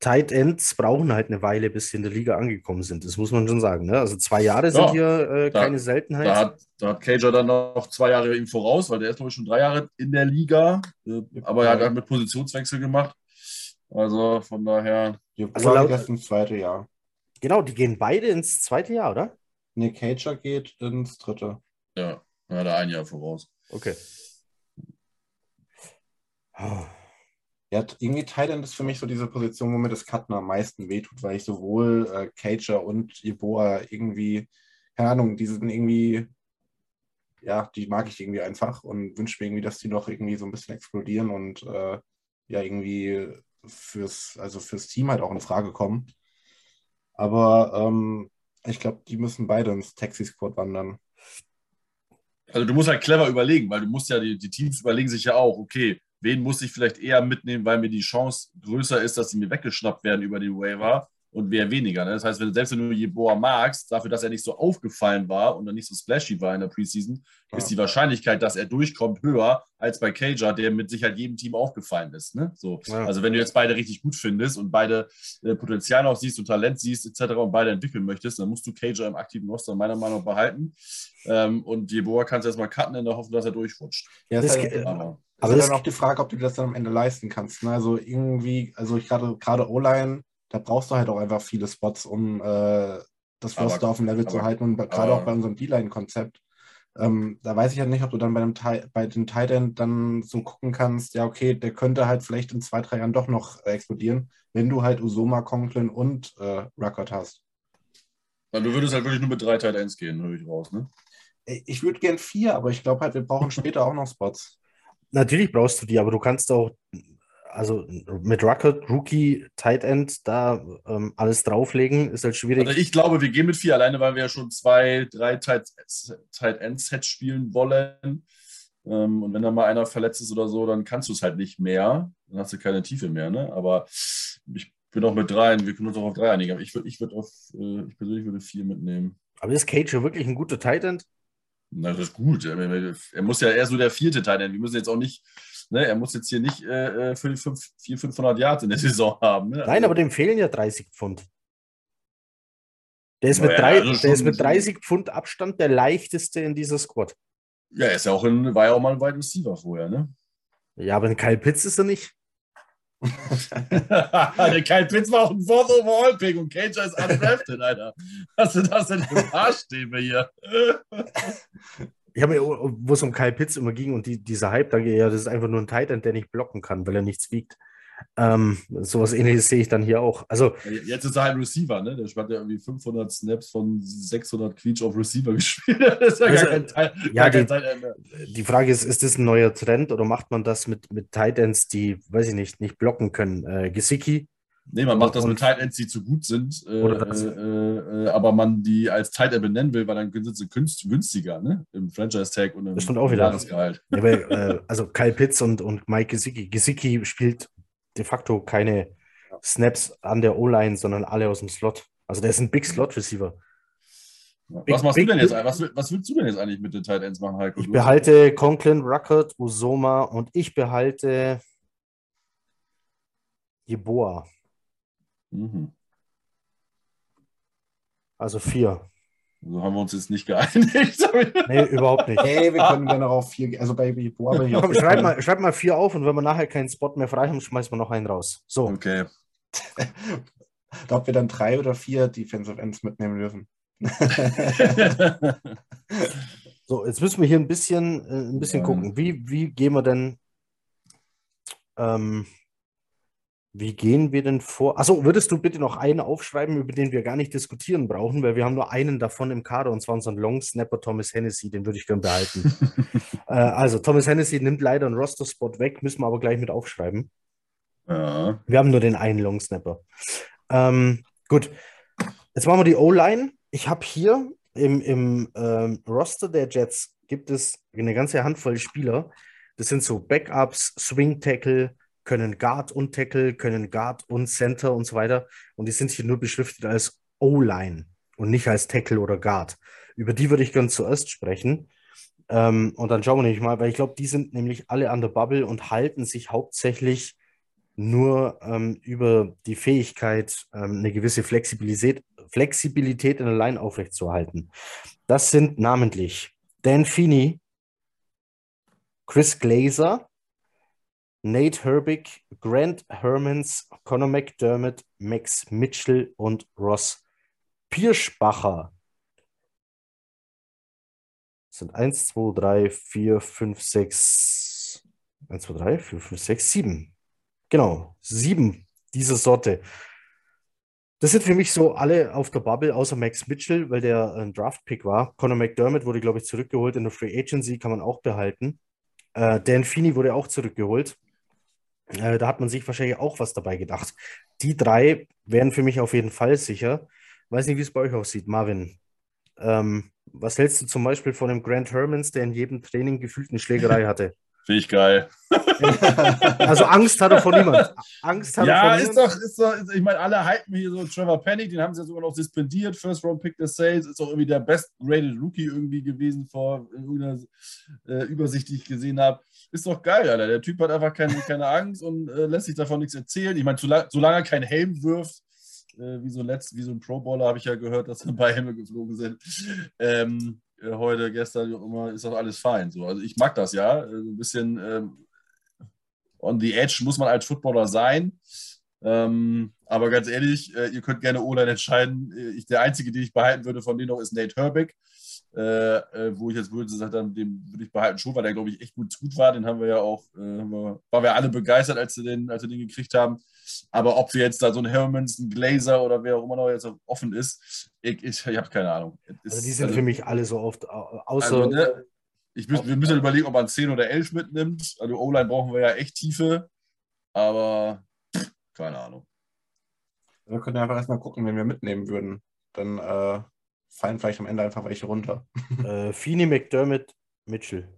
Tight Ends brauchen halt eine Weile, bis sie in der Liga angekommen sind. Das muss man schon sagen. Ne? Also zwei Jahre sind ja, hier äh, da, keine Seltenheit. Da hat, da hat Cager dann noch zwei Jahre ihm voraus, weil der ist, glaube ich, schon drei Jahre in der Liga. Äh, aber er hat halt mit Positionswechsel gemacht. Also von daher. Die also laut, das ins zweite Jahr. Genau, die gehen beide ins zweite Jahr, oder? Nee, Cager geht ins dritte. Ja, er hat ein Jahr voraus. Okay. Oh. Ja, irgendwie Titan ist für mich so diese Position, wo mir das Cutten am meisten wehtut, weil ich sowohl äh, Cager und Iboa irgendwie, keine Ahnung, die sind irgendwie, ja, die mag ich irgendwie einfach und wünsche mir irgendwie, dass die noch irgendwie so ein bisschen explodieren und äh, ja, irgendwie fürs, also fürs Team halt auch in Frage kommen. Aber ähm, ich glaube, die müssen beide ins Taxi-Squad wandern. Also du musst halt clever überlegen, weil du musst ja, die, die Teams überlegen sich ja auch, okay, wen muss ich vielleicht eher mitnehmen, weil mir die Chance größer ist, dass sie mir weggeschnappt werden über den Waiver und wer weniger. Ne? Das heißt, wenn, selbst wenn du Jeboa magst, dafür, dass er nicht so aufgefallen war und dann nicht so splashy war in der Preseason, ja. ist die Wahrscheinlichkeit, dass er durchkommt, höher als bei Cager, der mit Sicherheit jedem Team aufgefallen ist. Ne? So. Ja. Also wenn du jetzt beide richtig gut findest und beide äh, Potenzial auch siehst und Talent siehst etc. und beide entwickeln möchtest, dann musst du Cager im aktiven Roster meiner Meinung nach behalten. Ähm, und Jeboa kannst du erstmal cutten in der Hoffnung, dass er durchrutscht. Ja, das, das, aber, aber das ist dann auch die Frage, ob du das dann am Ende leisten kannst. Ne? Also irgendwie, also ich gerade gerade O-Line da brauchst du halt auch einfach viele Spots, um äh, das Roster auf dem Level aber, zu halten. Und gerade auch bei unserem D-Line-Konzept. Ähm, da weiß ich ja halt nicht, ob du dann bei, dem, bei den Tight End dann so gucken kannst, ja, okay, der könnte halt vielleicht in zwei, drei Jahren doch noch äh, explodieren, wenn du halt Usoma, Conklin und äh, Ruckert hast. Weil du würdest halt wirklich nur mit drei Tight Ends gehen, höre ich raus, ne? Ich würde gern vier, aber ich glaube halt, wir brauchen später auch noch Spots. Natürlich brauchst du die, aber du kannst auch also mit Ruckert, Rookie, Tight End, da ähm, alles drauflegen, ist halt schwierig. Also ich glaube, wir gehen mit vier alleine, weil wir ja schon zwei, drei Tight, Tight End Sets spielen wollen. Ähm, und wenn da mal einer verletzt ist oder so, dann kannst du es halt nicht mehr. Dann hast du keine Tiefe mehr. Ne? Aber ich bin auch mit drei, wir können uns auch auf drei einigen. Aber ich, ich würde auf, äh, ich persönlich würde vier mitnehmen. Aber ist Cage wirklich ein guter Tight End? Na, das ist gut. Er muss ja eher so der vierte Tight End. Wir müssen jetzt auch nicht Ne, er muss jetzt hier nicht äh, 400, 500 Yards in der Saison haben. Ne? Nein, also, aber dem fehlen ja 30 Pfund. Der ist, mit, drei, also der ist mit 30 Pfund Abstand der leichteste in dieser Squad. Ja, er ist ja auch in, war ja auch mal ein Wide Receiver vorher, ne? Ja, aber ein Kyle Pitts ist er nicht. der Kyle Pitts war auch ein Fourth Overall Pick und Cager ist undrafted, Alter. Was sind das denn für Maßstäbe hier? Ich habe mir, wo es um Kyle Pitts immer ging und die, dieser Hype, da ja, das ist einfach nur ein Titan, der nicht blocken kann, weil er nichts wiegt. Ähm, sowas ähnliches sehe ich dann hier auch. Also, Jetzt ist er ein Receiver, ne? Der hat ja irgendwie 500 Snaps von 600 Quietsch auf Receiver gespielt. das ist ja also, gar kein Teil. Ja, die, die, Frage ist, ist das ein neuer Trend oder macht man das mit, mit Titans, die, weiß ich nicht, nicht blocken können? Äh, Gesicki Nee, man macht das mit Tight Ends, die zu gut sind, äh, äh, äh, aber man die als Tight End benennen will, weil dann sind sie günstiger, ne? Im Franchise-Tag und im das stimmt auch wieder. Jahresgehalt. Ja, aber, äh, also Kyle Pitts und, und Mike Gesicki. Gesicki spielt de facto keine Snaps an der O-Line, sondern alle aus dem Slot. Also der ist ein Big Slot-Receiver. was machst Big, du denn jetzt? Was, was willst du denn jetzt eigentlich mit den Tight Ends machen, Heiko? Ich behalte Conklin, Ruckert, Usoma und ich behalte Jeboa. Mhm. Also vier. So haben wir uns jetzt nicht geeinigt. nee, überhaupt nicht. Hey, wir können gerne auf vier. Also bei Boa Komm, schreib mal, schreib mal vier auf und wenn wir nachher keinen Spot mehr frei haben, schmeißen wir noch einen raus. So. Okay. Ob wir dann drei oder vier Defensive Ends mitnehmen dürfen. So, jetzt müssen wir hier ein bisschen, äh, ein bisschen Ja. gucken. Wie, wie gehen wir denn, ähm, wie gehen wir denn vor? Achso, würdest du bitte noch einen aufschreiben, über den wir gar nicht diskutieren brauchen, weil wir haben nur einen davon im Kader und zwar unseren Long Snapper Thomas Hennessy, den würde ich gerne behalten. äh, also, Thomas Hennessy nimmt leider einen Roster-Spot weg, müssen wir aber gleich mit aufschreiben. ja. Wir haben nur den einen Long Snapper. Ähm, gut, jetzt machen wir die O-Line. Ich habe hier im, im ähm, Roster der Jets gibt es eine ganze Handvoll Spieler. Das sind so Backups, Swing Tackle, können Guard und Tackle, können Guard und Center und so weiter. Und die sind hier nur beschriftet als O-Line und nicht als Tackle oder Guard. Über die würde ich ganz zuerst sprechen. Ähm, und dann schauen wir nämlich mal, weil ich glaube, die sind nämlich alle an der Bubble und halten sich hauptsächlich nur ähm, über die Fähigkeit, ähm, eine gewisse Flexibilität, Flexibilität in der Line aufrechtzuerhalten. Das sind namentlich Dan Feeney, Chris Glazer, Nate Herbig, Grant Hermans, Conor McDermott, Max Mitchell und Ross Pirschbacher. Das sind 1, 2, 3, 4, 5, 6, 1, 2, 3, 4, 5, 6, 7. Genau, sieben dieser Sorte. Das sind für mich so alle auf der Bubble, außer Max Mitchell, weil der ein Draft-Pick war. Conor McDermott wurde, glaube ich, zurückgeholt in der Free Agency, kann man auch behalten. Äh, Dan Feeney wurde auch zurückgeholt. Äh, da hat man sich wahrscheinlich auch was dabei gedacht. Die drei wären für mich auf jeden Fall sicher. Weiß nicht, wie es bei euch aussieht, Marvin. Ähm, was hältst du zum Beispiel von dem Grant Hermans, der in jedem Training gefühlt eine Schlägerei hatte? Finde ich geil. Also Angst hat er vor niemand. Angst hat Ja, er vor ist niemand. doch, ist doch, ist, ich meine, alle hypen hier so Trevor Panic, den haben sie ja sogar noch suspendiert. First Round Pick des Sales ist auch irgendwie der best graded Rookie irgendwie gewesen vor irgendeiner äh, Übersicht, die ich gesehen habe. Ist doch geil, Alter. Der Typ hat einfach keine, keine Angst und äh, lässt sich davon nichts erzählen. Ich meine, solange, er keinen Helm wirft, äh, wie so letzt, wie so ein Pro Bowler, habe ich ja gehört, dass ein paar Helme geflogen sind. Ähm, äh, heute, gestern, wie auch immer, ist doch alles fein. So. Also ich mag das ja. Äh, ein bisschen ähm, on the edge muss man als Footballer sein. Ähm, aber ganz ehrlich, äh, ihr könnt gerne O-Line entscheiden. Äh, Ich, der einzige, den ich behalten würde von denen noch, ist Nate Herbig. Äh, äh, wo ich jetzt würde sagen, den würde ich behalten schon, weil der, glaube ich, echt gut, gut war. Den haben wir ja auch, äh, wir, waren wir alle begeistert, als wir, den, als wir den gekriegt haben. Aber ob wir jetzt da so einen Hermans, einen Glazer oder wer auch immer noch jetzt offen ist, ich, ich, ich habe keine Ahnung. Es Also die ist- sind also- für mich alle so oft, au- außer also, ne, ich müß, wir müssen überlegen, ob man 10 oder 11 mitnimmt. Also O-Line brauchen wir ja echt Tiefe. Aber pff, keine Ahnung. Wir können einfach erstmal gucken, wen wir mitnehmen würden. Dann äh, fallen vielleicht am Ende einfach welche runter. äh, Feeney, McDermott, Mitchell.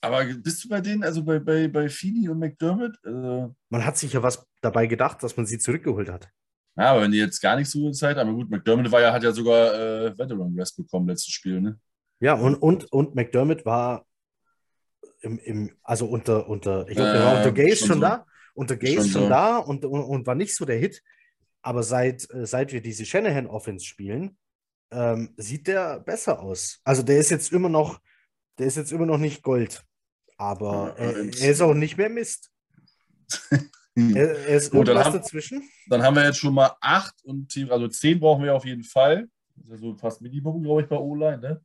Aber bist du bei denen, also bei, bei, bei Fini und McDermott? Also, Man hat sich ja was dabei gedacht, dass man sie zurückgeholt hat. ja, aber wenn die jetzt gar nicht so Zeit haben, aber gut, McDermott war ja, hat ja sogar äh, Veteran Rest bekommen letztes Spiel, ne? Ja, und, und, und McDermott war im, im also unter, unter ich glaube, der war Äh, unter Gaze schon schon so. da, unter Gaze Schon schon, so. da und, und, und war nicht so der Hit. Aber seit, äh, seit wir diese Shanahan-Offense spielen, ähm, sieht der besser aus. Also der ist jetzt immer noch, der ist jetzt immer noch nicht Gold. Aber Ja, er, er ist auch nicht mehr Mist. Hm. Er, er ist Gut, dann irgendwas haben- dazwischen. Dann haben wir jetzt schon mal acht und Team, also zehn brauchen wir auf jeden Fall. Das ist ja so fast Minimum, glaube ich, bei O-Line, ne?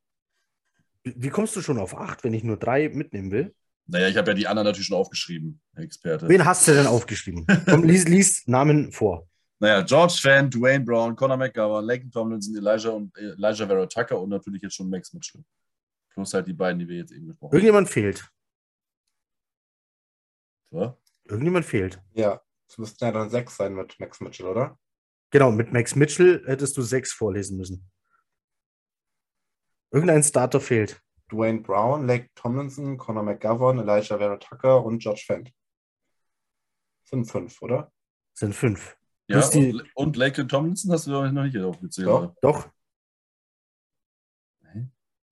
Wie kommst du schon auf acht, wenn ich nur drei mitnehmen will? Naja, ich habe ja die anderen natürlich schon aufgeschrieben, Herr Experte. Wen hast du denn aufgeschrieben? Komm, lies, lies Namen vor. Naja, George Fan, Dwayne Brown, Conor McGovern, Laken Tomlinson, Elijah und äh, Elijah Vera Tucker und natürlich jetzt schon Max Mitchell. Plus halt die beiden, die wir jetzt eben gesprochen haben. Irgendjemand fehlt. So. Irgendjemand fehlt. Ja, es müssten ja dann sechs sein mit Max Mitchell, oder? Genau, mit Max Mitchell hättest du sechs vorlesen müssen. Irgendein Starter fehlt. Dwayne Brown, Lake Tomlinson, Conor McGovern, Elijah Vera Tucker und George Fent. Sind fünf, oder? Sind fünf. Ja, die- und, und Laken Tomlinson hast du doch noch nicht aufgezählt. Doch. oder? Doch.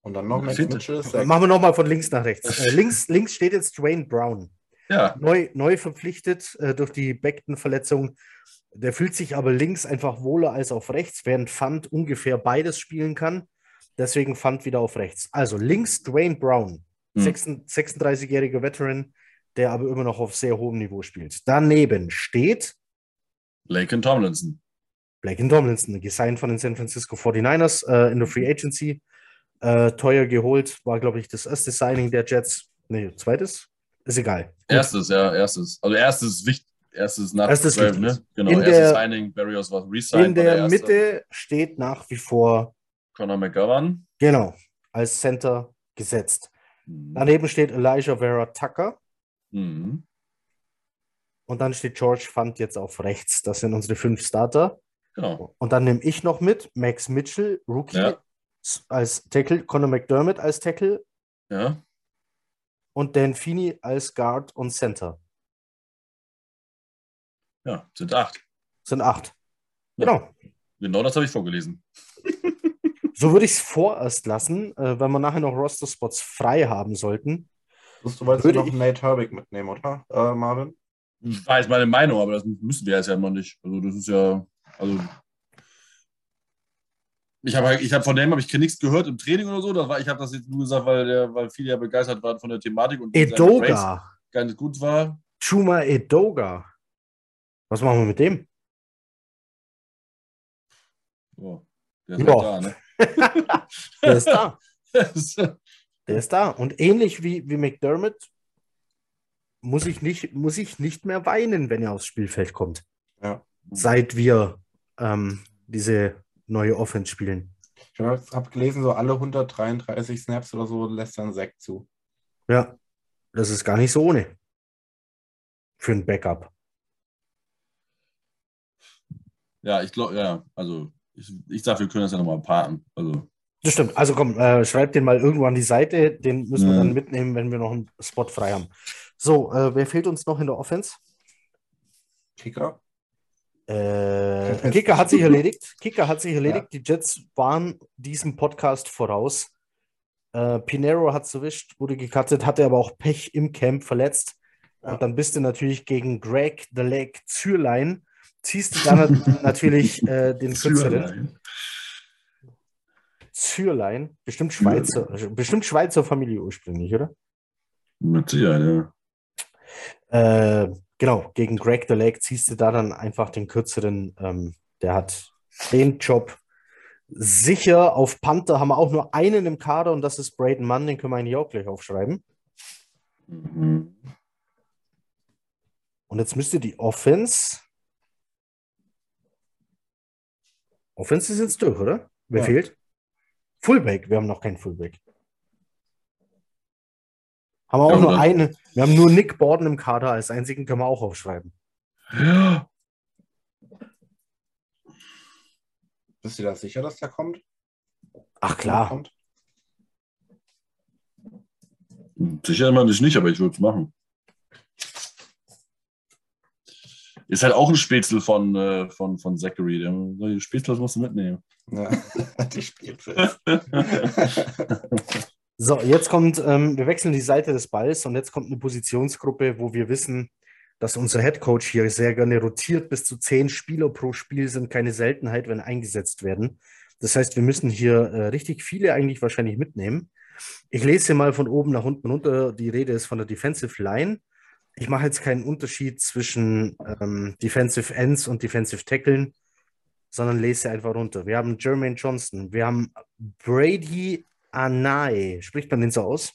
Und dann noch Max Mitchell. Machen wir nochmal von links nach rechts. Äh, links, links steht jetzt Dwayne Brown. Ja, Neu, neu verpflichtet äh, durch die Beckton-Verletzung. Der fühlt sich aber links einfach wohler als auf rechts, während Fand ungefähr beides spielen kann. Deswegen Fand wieder auf rechts. Also links Dwayne Brown, Hm. 36 36-jähriger Veteran, der aber immer noch auf sehr hohem Niveau spielt. Daneben steht Laken Tomlinson. Blake Tomlinson, gesigned von den San Francisco 49ers äh, in der Free Agency. Äh, teuer geholt, war, glaube ich, das erste Signing der Jets. Nee, zweites? Ist egal. Erstes, ja, erstes. Also erstes wichtig, erstes nach Erstes 12, wichtiges. ne? Genau, In erstes der- Signing, Barrios war resigned. In der erste. Mitte steht nach wie vor, Connor McGovern. genau, als Center gesetzt. Mhm. Daneben steht Elijah Vera Tucker Mhm. Und dann steht George Fund jetzt auf rechts. Das sind unsere fünf Starter. Genau. Und dann nehme ich noch mit Max Mitchell, Rookie, Ja. als Tackle, Conor McDermott als Tackle Ja. und Dan Feeney als Guard und Center. Ja, sind acht. Sind acht. Ja. Genau. Genau das habe ich vorgelesen. So würde ich es vorerst lassen, äh, wenn wir nachher noch Roster-Spots frei haben sollten. Du wolltest Würde noch ich- Nate Herbig mitnehmen, oder, äh, Marvin? War jetzt meine Meinung, aber das müssen wir jetzt ja noch nicht. Also das ist ja, also ich habe ich hab von dem habe ich nichts gehört im Training oder so. Das war, ich habe das jetzt nur gesagt, weil der, weil viele ja begeistert waren von der Thematik und Edoga. ganz gut war. Chuma Edoga. Was machen wir mit dem? Oh, der ist Ja. halt da, ne? Der ist da. Das- Der ist da. Und ähnlich wie, wie McDermott muss ich, nicht, muss ich nicht mehr weinen, wenn er aufs Spielfeld kommt. Ja. Seit wir ähm, diese neue Offense spielen. Ich habe gelesen, so alle 133 Snaps oder so lässt er einen Sack zu. Ja, das ist gar nicht so ohne. Für ein Backup. ja, ich glaube, ja, also ich, ich sage, wir können das ja nochmal parken. Also, Das stimmt. Also komm, äh, schreib den mal irgendwo an die Seite. Den müssen wir Mhm. dann mitnehmen, wenn wir noch einen Spot frei haben. So, äh, wer fehlt uns noch in der Offense? Kicker? Äh, Kicker hat sich erledigt. Kicker hat sich erledigt. Die Jets waren diesem Podcast voraus. Äh, Pinero hat es erwischt, wurde gecuttet, hatte aber auch Pech im Camp verletzt. Ja. Und dann bist du natürlich gegen Greg the Leg Zürlein. Ziehst du dann natürlich äh, den kürzeren. Zürlein. Bestimmt Schweizer, bestimmt Schweizer Familie ursprünglich, oder? Mit Sicherheit, ja. Äh, genau, gegen Greg the Leg ziehst du da dann einfach den kürzeren. Ähm, der hat den Job sicher. Auf Panther haben wir auch nur einen im Kader und das ist Braden Mann, den können wir eigentlich auch gleich aufschreiben. Mhm. Und jetzt müsste die Offense. Offense ist jetzt durch, oder? Wer Ja. fehlt? Fullback. Wir haben noch keinen Fullback. Haben wir auch Ja, nur eine. Wir haben nur Nick Borden im Kader als einzigen, können wir auch aufschreiben. Ja. Bist du da sicher, dass der kommt? Ach klar. Kommt? Sicher immer nicht, aber ich würde es machen. Ist halt auch ein Spätzle von, äh, von, von Zachary. Die Spätzle musst du mitnehmen. Ja, die Spielfilm. So, jetzt kommt, ähm, wir wechseln die Seite des Balls und jetzt kommt eine Positionsgruppe, wo wir wissen, dass unser Headcoach hier sehr gerne rotiert. Bis zu zehn Spieler pro Spiel sind keine Seltenheit, wenn eingesetzt werden. Das heißt, wir müssen hier äh, richtig viele eigentlich wahrscheinlich mitnehmen. Ich lese hier mal von oben nach unten runter. Die Rede ist von der Defensive Line. Ich mache jetzt keinen Unterschied zwischen ähm, Defensive Ends und Defensive Tackeln, sondern lese einfach runter. Wir haben Jermaine Johnson, wir haben Brady Anai. Spricht man den so aus?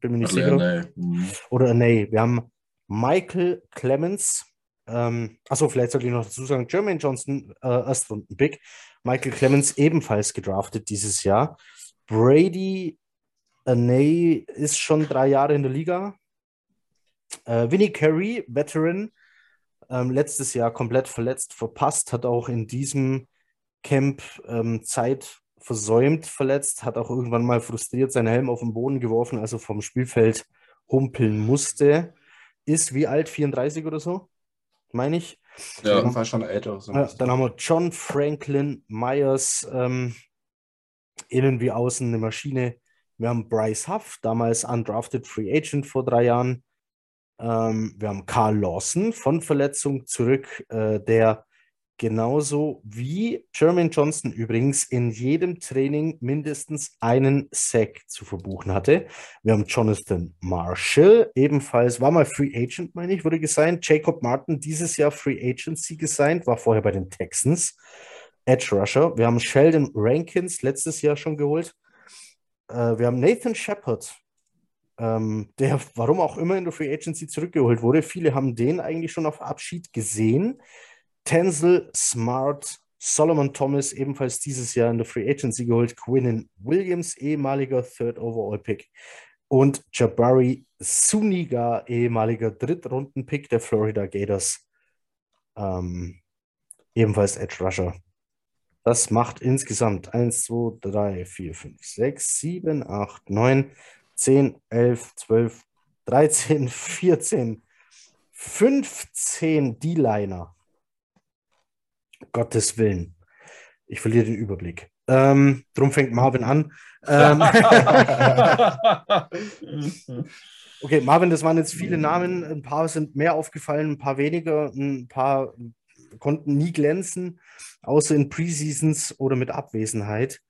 Bin mir nicht ja, sicher. nee. Mhm. Oder Anai. Wir haben Michael Clemens. Ähm, achso, vielleicht sollte ich noch dazu sagen, Jermaine Johnson, äh, Erstrunden-Pick. Michael Clemens ebenfalls gedraftet dieses Jahr. Brady Anay ist schon drei Jahre in der Liga. Äh, Vinnie Carey, Veteran, ähm, letztes Jahr komplett verletzt, verpasst, hat auch in diesem Camp ähm, Zeit versäumt, verletzt, hat auch irgendwann mal frustriert seinen Helm auf den Boden geworfen, also vom Spielfeld humpeln musste. Ist wie alt? 34 oder so? Meine ich. Auf jeden Ja. Fall schon älter. So bisschen. dann haben wir John Franklin Myers, ähm, innen wie außen eine Maschine. Wir haben Bryce Huff, damals undrafted Free Agent vor drei Jahren. Ähm, wir haben Carl Lawson von Verletzung zurück, äh, der genauso wie Jermaine Johnson übrigens in jedem Training mindestens einen Sack zu verbuchen hatte. Wir haben Jonathan Marshall, ebenfalls war mal Free Agent, meine ich, wurde gesigned. Jacob Martin, dieses Jahr Free Agency gesigned, war vorher bei den Texans. Edge Rusher. Wir haben Sheldon Rankins letztes Jahr schon geholt. Äh, wir haben Nathan Shepard, ähm, der warum auch immer in der Free Agency zurückgeholt wurde. Viele haben den eigentlich schon auf Abschied gesehen. Tenzel Smart, Solomon Thomas, ebenfalls dieses Jahr in der Free Agency geholt, Quinnen Williams, ehemaliger Third Overall Pick und Jabari Suniga, ehemaliger Drittrunden-Pick der Florida Gators, ähm, ebenfalls Edge Rusher. Das macht insgesamt 1, 2, 3, 4, 5, 6, 7, 8, 9, 10, 11, 12, 13, 14, 15 D-Liner. Gottes Willen. Ich verliere den Überblick. Ähm, drum fängt Marvin an. Ähm, okay, Marvin, das waren jetzt viele Namen. Ein paar sind mehr aufgefallen, ein paar weniger. Ein paar konnten nie glänzen, außer in Preseasons oder mit Abwesenheit.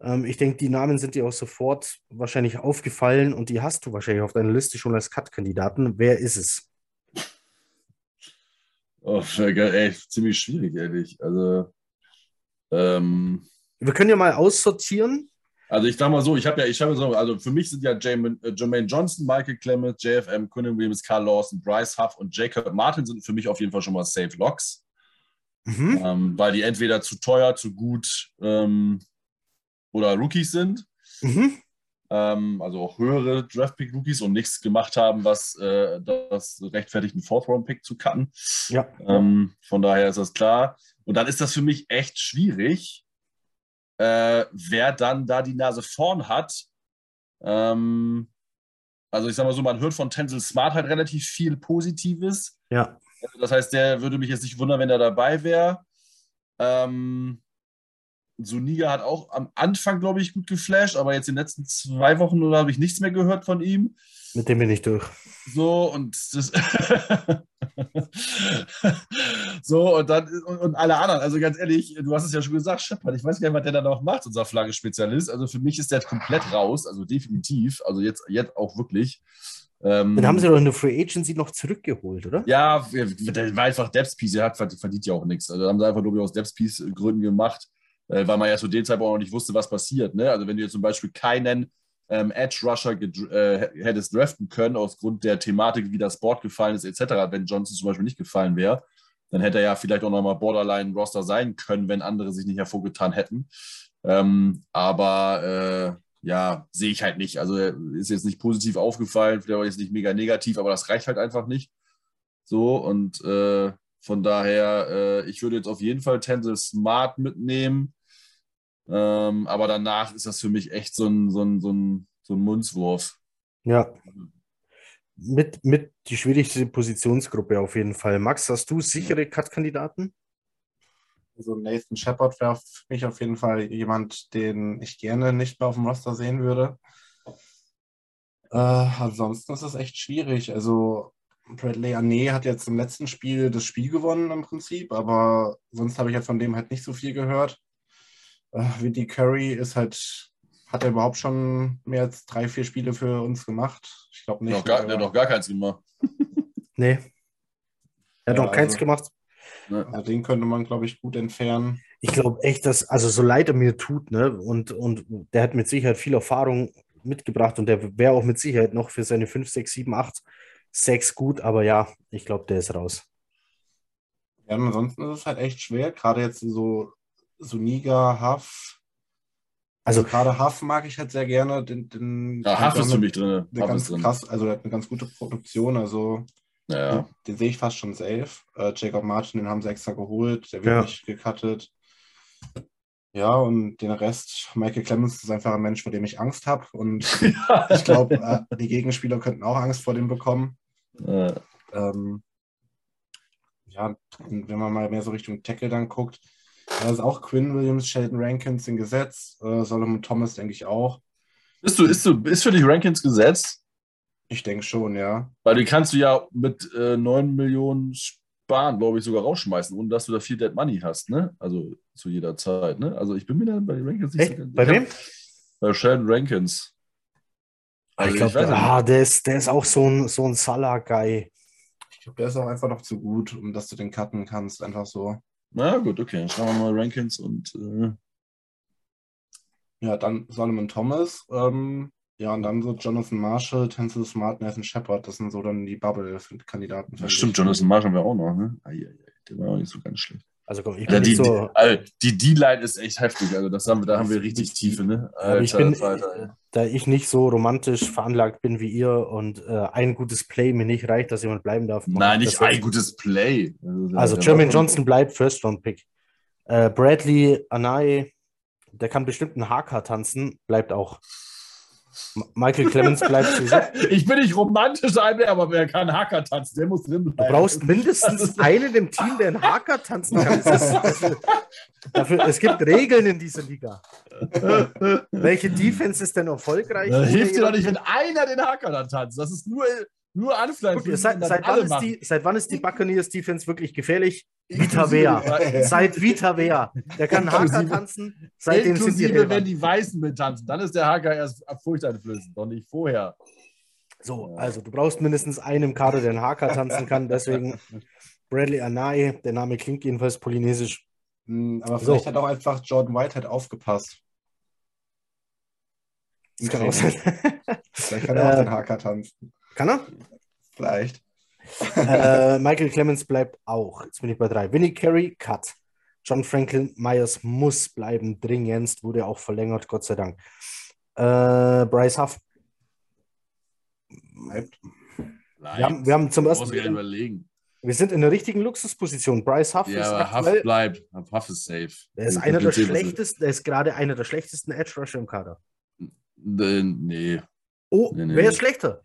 Ähm, ich denke, die Namen sind dir auch sofort wahrscheinlich aufgefallen und die hast du wahrscheinlich auf deiner Liste schon als Cut-Kandidaten. Wer ist es? Oh, ey, ziemlich schwierig, ehrlich. Also, ähm, wir können ja mal aussortieren. Also ich sag mal so, ich habe ja, ich habe so, also für mich sind ja Jermaine, äh, Jermaine Johnson, Michael Clemens, JFM, Quinnen Williams, Carl Lawson, Bryce Huff und Jacob Martin sind für mich auf jeden Fall schon mal Safe Locks. Mhm. Ähm, weil die entweder zu teuer, zu gut ähm, oder Rookies sind. Mhm ähm, also auch höhere Draft-Pick-Rookies und nichts gemacht haben, was äh, das rechtfertigt, einen Fourth-Round-Pick zu cutten. Ja. Ähm, von daher ist das klar. Und dann ist das für mich echt schwierig, äh, wer dann da die Nase vorn hat. Ähm, also ich sage mal so, man hört von Tensel Smart halt relativ viel Positives. Ja. Das heißt, der würde mich jetzt nicht wundern, wenn er dabei wäre. Ähm, Suniga hat auch am Anfang, glaube ich, gut geflasht, aber jetzt in den letzten zwei Wochen oder habe ich nichts mehr gehört von ihm. Mit dem bin ich durch. So und das so und dann und, und, alle anderen. Also ganz ehrlich, du hast es ja schon gesagt, Shepard, ich weiß gar nicht, was der da noch macht, unser Flaggenspezialist. Also für mich ist der komplett raus, also definitiv. Also jetzt, jetzt auch wirklich. Ähm, Dann haben sie doch in der Free Agency noch zurückgeholt, oder? Ja, der war einfach Depth Piece, er hat verdient ja auch nichts. Also haben sie einfach, glaube ich, aus Depth Piece Gründen gemacht äh, weil man ja zu dem Zeitpunkt auch nicht wusste, was passiert. Ne? Also wenn du jetzt zum Beispiel keinen ähm, Edge Rusher äh, hättest draften können, aus Grund der Thematik, wie das Board gefallen ist, etc., wenn Johnson zum Beispiel nicht gefallen wäre, dann hätte er ja vielleicht auch nochmal Borderline-Roster sein können, wenn andere sich nicht hervorgetan hätten. Ähm, aber äh, ja, sehe ich halt nicht. Also ist jetzt nicht positiv aufgefallen, vielleicht auch jetzt nicht mega negativ, aber das reicht halt einfach nicht. So und äh, von daher, äh, ich würde jetzt auf jeden Fall Tensel Smart mitnehmen. Ähm, aber danach ist das für mich echt so ein, so ein, so ein, so ein Mundswurf. Ja. Mit, mit die schwierigste Positionsgruppe auf jeden Fall. Max, hast du sichere Cut-Kandidaten? Also Nathan Shepard wäre für mich auf jeden Fall jemand, den ich gerne nicht mehr auf dem Roster sehen würde. Äh, ansonsten ist es echt schwierig. Also Bradley Ane hat jetzt im letzten Spiel das Spiel gewonnen im Prinzip, aber sonst habe ich jetzt von dem halt nicht so viel gehört. Äh, Vinny Curry ist halt, hat er überhaupt schon mehr als drei, vier Spiele für uns gemacht? Ich glaube nicht. Noch gar, der hat noch gar keins gemacht. nee. Er hat ja, noch keins also, gemacht. Ja, den könnte man, glaube ich, gut entfernen. Ich glaube echt, dass, also so leid er mir tut, ne, und, und der hat mit Sicherheit viel Erfahrung mitgebracht und der wäre auch mit Sicherheit noch für seine 5, 6, 7, 8, 6 gut, aber ja, ich glaube, der ist raus. Ja, ansonsten ist es halt echt schwer, gerade jetzt so Suniga, Huff. Also, also gerade Huff mag ich halt sehr gerne. Den, den ja, Huff ist für mich drin. Huff ganz drin. krass, also er hat eine ganz gute Produktion, also ja. den, den, sehe ich fast schon safe. Äh, Jacob Martin, den haben sie extra geholt, der wird ja. nicht gecuttet. Ja, und den Rest, Michael Clemens ist einfach ein Mensch, vor dem ich Angst habe. Und ich glaube, äh, die Gegenspieler könnten auch Angst vor dem bekommen. Ja. Ähm, ja, wenn man mal mehr so Richtung Tackle dann guckt, da ist auch Quinn Williams, Sheldon Rankins in Gesetz, äh, Solomon Thomas denke ich auch. Ist, du, ist, du, ist für dich Rankins Gesetz? Ich denke schon, ja. Weil die kannst du ja mit äh, 9 Millionen Bahn, glaube ich, sogar rausschmeißen, ohne dass du da viel Dead Money hast, ne? Also zu jeder Zeit, ne? Also ich bin mir dann bei den Rankins nicht Echt? so Bei wem? Bei Sheldon Rankins. Also ich glaube, ah, der, ist, der ist auch so ein, so ein Salah-Guy. Ich glaube, der ist auch einfach noch zu gut, um dass du den cutten kannst. Einfach so. Na gut, okay. Dann Schauen wir mal Rankins und äh, Ja, dann Solomon Thomas. Ähm, ja, und dann so Jonathan Marshall, Tencel Smart, Nathan Shepard. Das sind so dann die Bubble-Kandidaten. das stimmt, Jonathan Marshall haben wir auch noch, ne? Ai, ai, ai, der war auch nicht so ganz schlecht. Also komm, ich Ja, bin die nicht so. Alter, die D-Line ist echt heftig. Also das haben wir, da haben wir richtig Tiefe, ne? Aber ich bin, Alter, da ich nicht so romantisch veranlagt bin wie ihr und äh, ein gutes Play mir nicht reicht, dass jemand bleiben darf. Nein, ich nicht ein gutes Play. Also Jermaine schon- Johnson bleibt First Round Pick. Äh, Bradley Anai, der kann bestimmt einen Haka tanzen, bleibt auch. Michael Clemens bleibt sowieso. Ich bin nicht romantisch, aber wer kann Hacker tanzen, der muss drin Du bleiben. brauchst mindestens einen im Team, der einen Haka tanzen kann. Das ist, das ist, dafür, es gibt Regeln in dieser Liga. Welche Defense ist denn erfolgreich? Hilft dir doch nicht, wenn einer den Hacker dann tanzt. Das ist nur, nur Anfleisch. Guck, seit, seit, wann ist die, seit wann ist die Buccaneers Defense wirklich gefährlich? Vita Inklusive- Vea. Seit Vita Vea. Der kann Haka Inklusive- tanzen. Seitdem sind die Inklusive, wenn die Weißen mittanzen. Dann ist der Hacker erst furchteinflößend, doch nicht vorher. So, also du brauchst mindestens einen im Kader, der einen Haka tanzen kann. Deswegen Bradley Anai, der Name klingt jedenfalls polynesisch. Hm, Aber So. vielleicht hat auch einfach Jordan Whitehead aufgepasst. Das kann auch sein. Vielleicht kann er auch Äh, den Haker tanzen. Kann er? Vielleicht. äh, Michael Clemens bleibt auch. Jetzt bin ich bei drei. Vinnie Carey, Cut. John Franklin Myers muss bleiben, dringendst, wurde auch verlängert, Gott sei Dank. Äh, Bryce Huff. Bleibt. Wir haben, wir haben zum ersten Mal, überlegen. wir sind in der richtigen Luxusposition. Bryce Huff Ja, ist aber Huff bleibt. Huff ist safe. der ist einer der schlechtesten, der ist gerade einer der schlechtesten Edge Rusher im Kader. Nee. Oh, Nee, nee, wer nee. ist schlechter?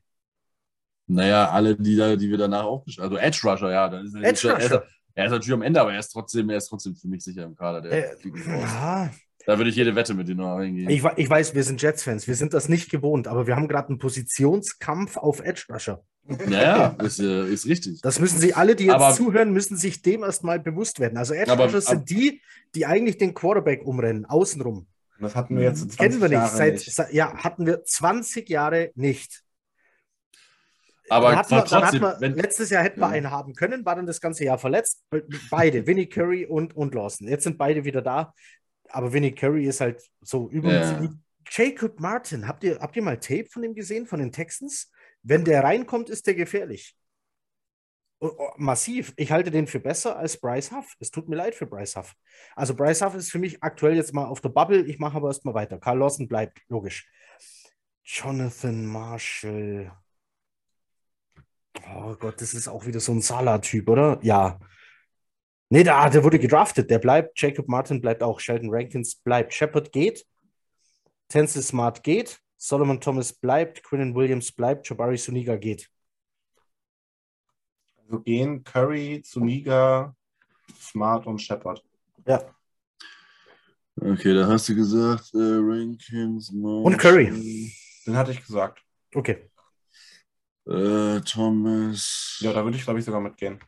Naja, alle, die, da, die wir danach aufgestellt Also Edge Rusher, ja. Dann ist er, Edge er, ist, Rusher. er ist natürlich am Ende, aber er ist trotzdem, er ist trotzdem für mich sicher im Kader. Der Äh, ja, Da würde ich jede Wette mit dir noch eingehen. ich, we- ich weiß, wir sind Jets-Fans, wir sind das nicht gewohnt, aber wir haben gerade einen Positionskampf auf Edge Rusher. Naja, ist, äh, ist richtig. Das müssen Sie alle, die jetzt Aber- zuhören, müssen sich dem erstmal bewusst werden. Also Edge Aber- Rushers sind die, die eigentlich den Quarterback umrennen, außenrum. Das hatten wir jetzt in 20 Kennen wir nicht. Jahre Seit, nicht. seit- ja, hatten wir 20 Jahre nicht. Aber dann trotzdem, wenn, letztes Jahr hätten wir einen haben können, war dann das ganze Jahr verletzt. Be- Beide, Vinnie Curry und, und Lawson. Jetzt sind beide wieder da. Aber Vinnie Curry ist halt so. Ja. Jacob Martin, habt ihr, habt ihr mal Tape von ihm gesehen, von den Texans? Wenn der reinkommt, ist der gefährlich. Oh, oh, massiv. Ich halte den für besser als Bryce Huff. Es tut mir leid für Bryce Huff. Also Bryce Huff ist für mich aktuell jetzt mal auf der Bubble. Ich mache aber erstmal weiter. Carl Lawson bleibt, logisch. Jonathan Marshall. Oh Gott, das ist auch wieder so ein Salah-Typ, oder? Ja. Nee, da, der wurde gedraftet. Der bleibt. Jacob Martin bleibt auch. Sheldon Rankins bleibt. Shepard geht. Tencel Smart geht. Solomon Thomas bleibt. Quinnen Williams bleibt. Jabari Suniga geht. Also gehen Curry, Zuniga, Smart und Shepard. Ja. okay, da hast du gesagt, äh, Rankins, Und Curry. Den hatte ich gesagt. Okay. Äh, Thomas. Ja, da würde ich, glaube ich, sogar mitgehen.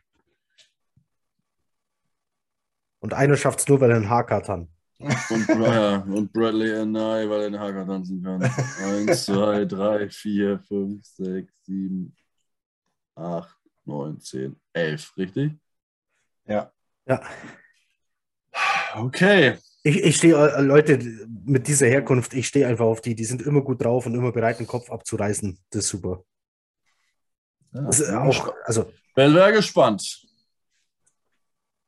Und einer schafft es nur, weil er einen hat. Und, Bra- ja, und Bradley Anai, weil er den Hacker tanzen kann. Eins, zwei, drei, vier, fünf, sechs, sieben, acht, neun, zehn, elf, richtig? Ja. Ja. Okay. Ich, ich stehe, äh, Leute, mit dieser Herkunft, ich stehe einfach auf die. Die sind immer gut drauf und immer bereit, den Kopf abzureißen. Das ist super. Ja, Das ist auch, also, Bin sehr gespannt.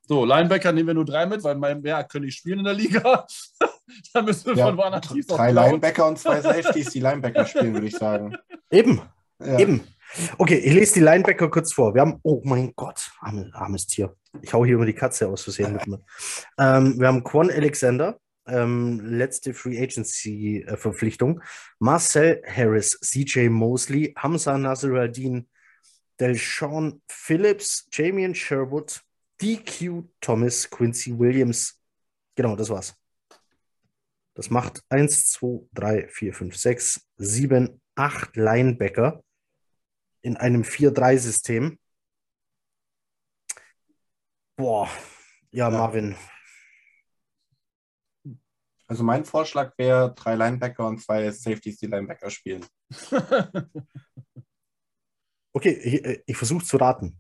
So, Linebacker nehmen wir nur drei mit, weil mein mehr können nicht spielen in der Liga. da müssen wir Ja, von woanders tief Drei. Linebacker und zwei Safeties, die Linebacker spielen, würde ich sagen. eben, Ja. eben. Okay, ich lese die Linebacker kurz vor. Wir haben, oh mein Gott, arme, armes Tier. Ich hau hier immer die Katze aus Versehen mit mir. Ähm, wir haben Quan Alexander, ähm, letzte Free Agency-Verpflichtung. Marcel Harris, CJ Mosley, Hamza Nasruddin, Delsean Phillips, Jamian Sherwood, DQ Thomas, Quincy Williams. Genau, das war's. Das macht 1, 2, 3, 4, 5, 6, 7, 8 Linebacker in einem 4-3-System. Boah, ja, Ja. Marvin. Also mein Vorschlag wäre drei Linebacker und zwei Safeties, die Linebacker spielen. Okay, ich, äh, ich versuche zu raten.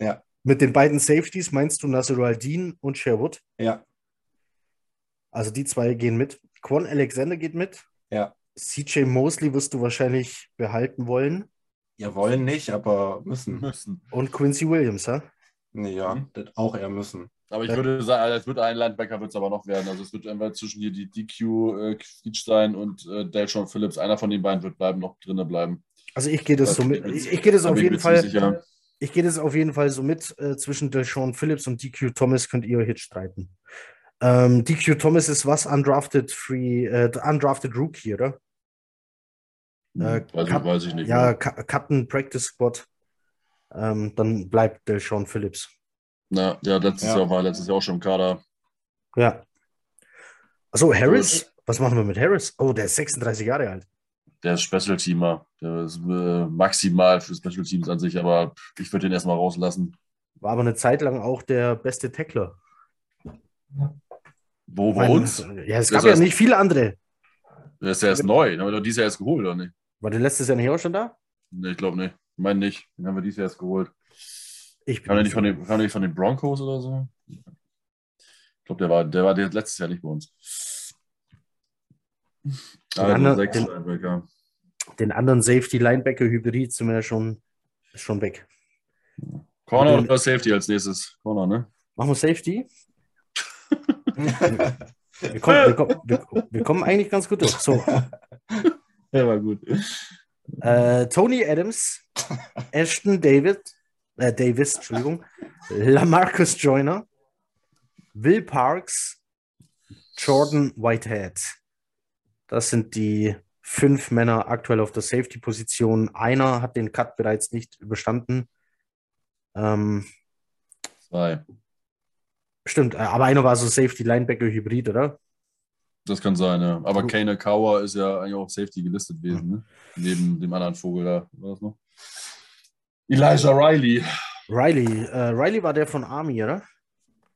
Ja. Mit den beiden Safeties meinst du Nasir al-Din und Sherwood? Ja, Also die zwei gehen mit. Quan Alexander geht mit. ja. CJ Mosley wirst du wahrscheinlich behalten wollen. Ja, wollen nicht, aber müssen. müssen. Und Quincy Williams? Nee, ja, Mhm. das auch eher müssen. Aber ich Ja. würde sagen, es wird ein Linebacker wird es aber noch werden. Also es wird entweder zwischen hier die DQ äh, Creech sein und äh, Delshon Phillips. Einer von den beiden wird bleiben, noch drinnen bleiben. Also ich gehe das Da so mit. ich Ich, gehe das da auf jeden Fall. sicher. Ich gehe das auf jeden Fall so mit. Äh, zwischen Deshaun Phillips und DQ Thomas könnt ihr euch jetzt streiten. Ähm, DQ Thomas ist was? Undrafted Free, äh, Undrafted Rookie, oder? Äh, weiß, Cut- ich, weiß ich nicht. Ja, mehr. Ca- Captain Practice Squad. Ähm, dann bleibt Deshaun Phillips. Na, ja, letztes Ja. Jahr war letztes Jahr auch schon im Kader. Ja. Achso, Harris? Was machen wir mit Harris? Oh, der ist 36 Jahre alt. Der ist Special Teamer. Der ist äh, maximal für Special Teams an sich, aber ich würde den erstmal rauslassen. War aber eine Zeit lang auch der beste Tackler. Wo bei uns? Ja, es gab ja erst- nicht viele andere. Der ist ja erst neu. Den haben wir doch dieses Jahr erst geholt, oder nicht? War der letztes Jahr nicht auch schon da? Nee, ich glaube nicht. Ich meine nicht. Den haben wir dieses Jahr erst geholt. Ich Kam der nicht von den, kam der nicht von den Broncos oder so? Ich glaube, der war, der war letztes Jahr nicht bei uns. Also, anderen- sechs den- Linebacker. Den anderen Safety-Linebacker-Hybrid sind wir ja schon, ist schon weg. Corner Den- oder Safety als nächstes? Corner, ne? Machen wir Safety? Wir kommen, wir, kommen, wir, wir kommen eigentlich ganz gut durch. So, Der war gut. äh, Tony Adams, Ashton David, äh, Davis, Entschuldigung, Lamarcus Joyner, Will Parks, Jordan Whitehead. Das sind die fünf Männer aktuell auf der Safety-Position. Einer hat den Cut bereits nicht überstanden. Ähm, Zwei. stimmt, äh, aber einer war so Safety-Linebacker-Hybrid, oder? Das kann sein, ja. Aber. Kane Kauer ist ja eigentlich auch Safety gelistet gewesen, ne? Neben dem anderen Vogel da. War das noch? Elijah Riley. Riley, äh, Riley war der von Army, oder?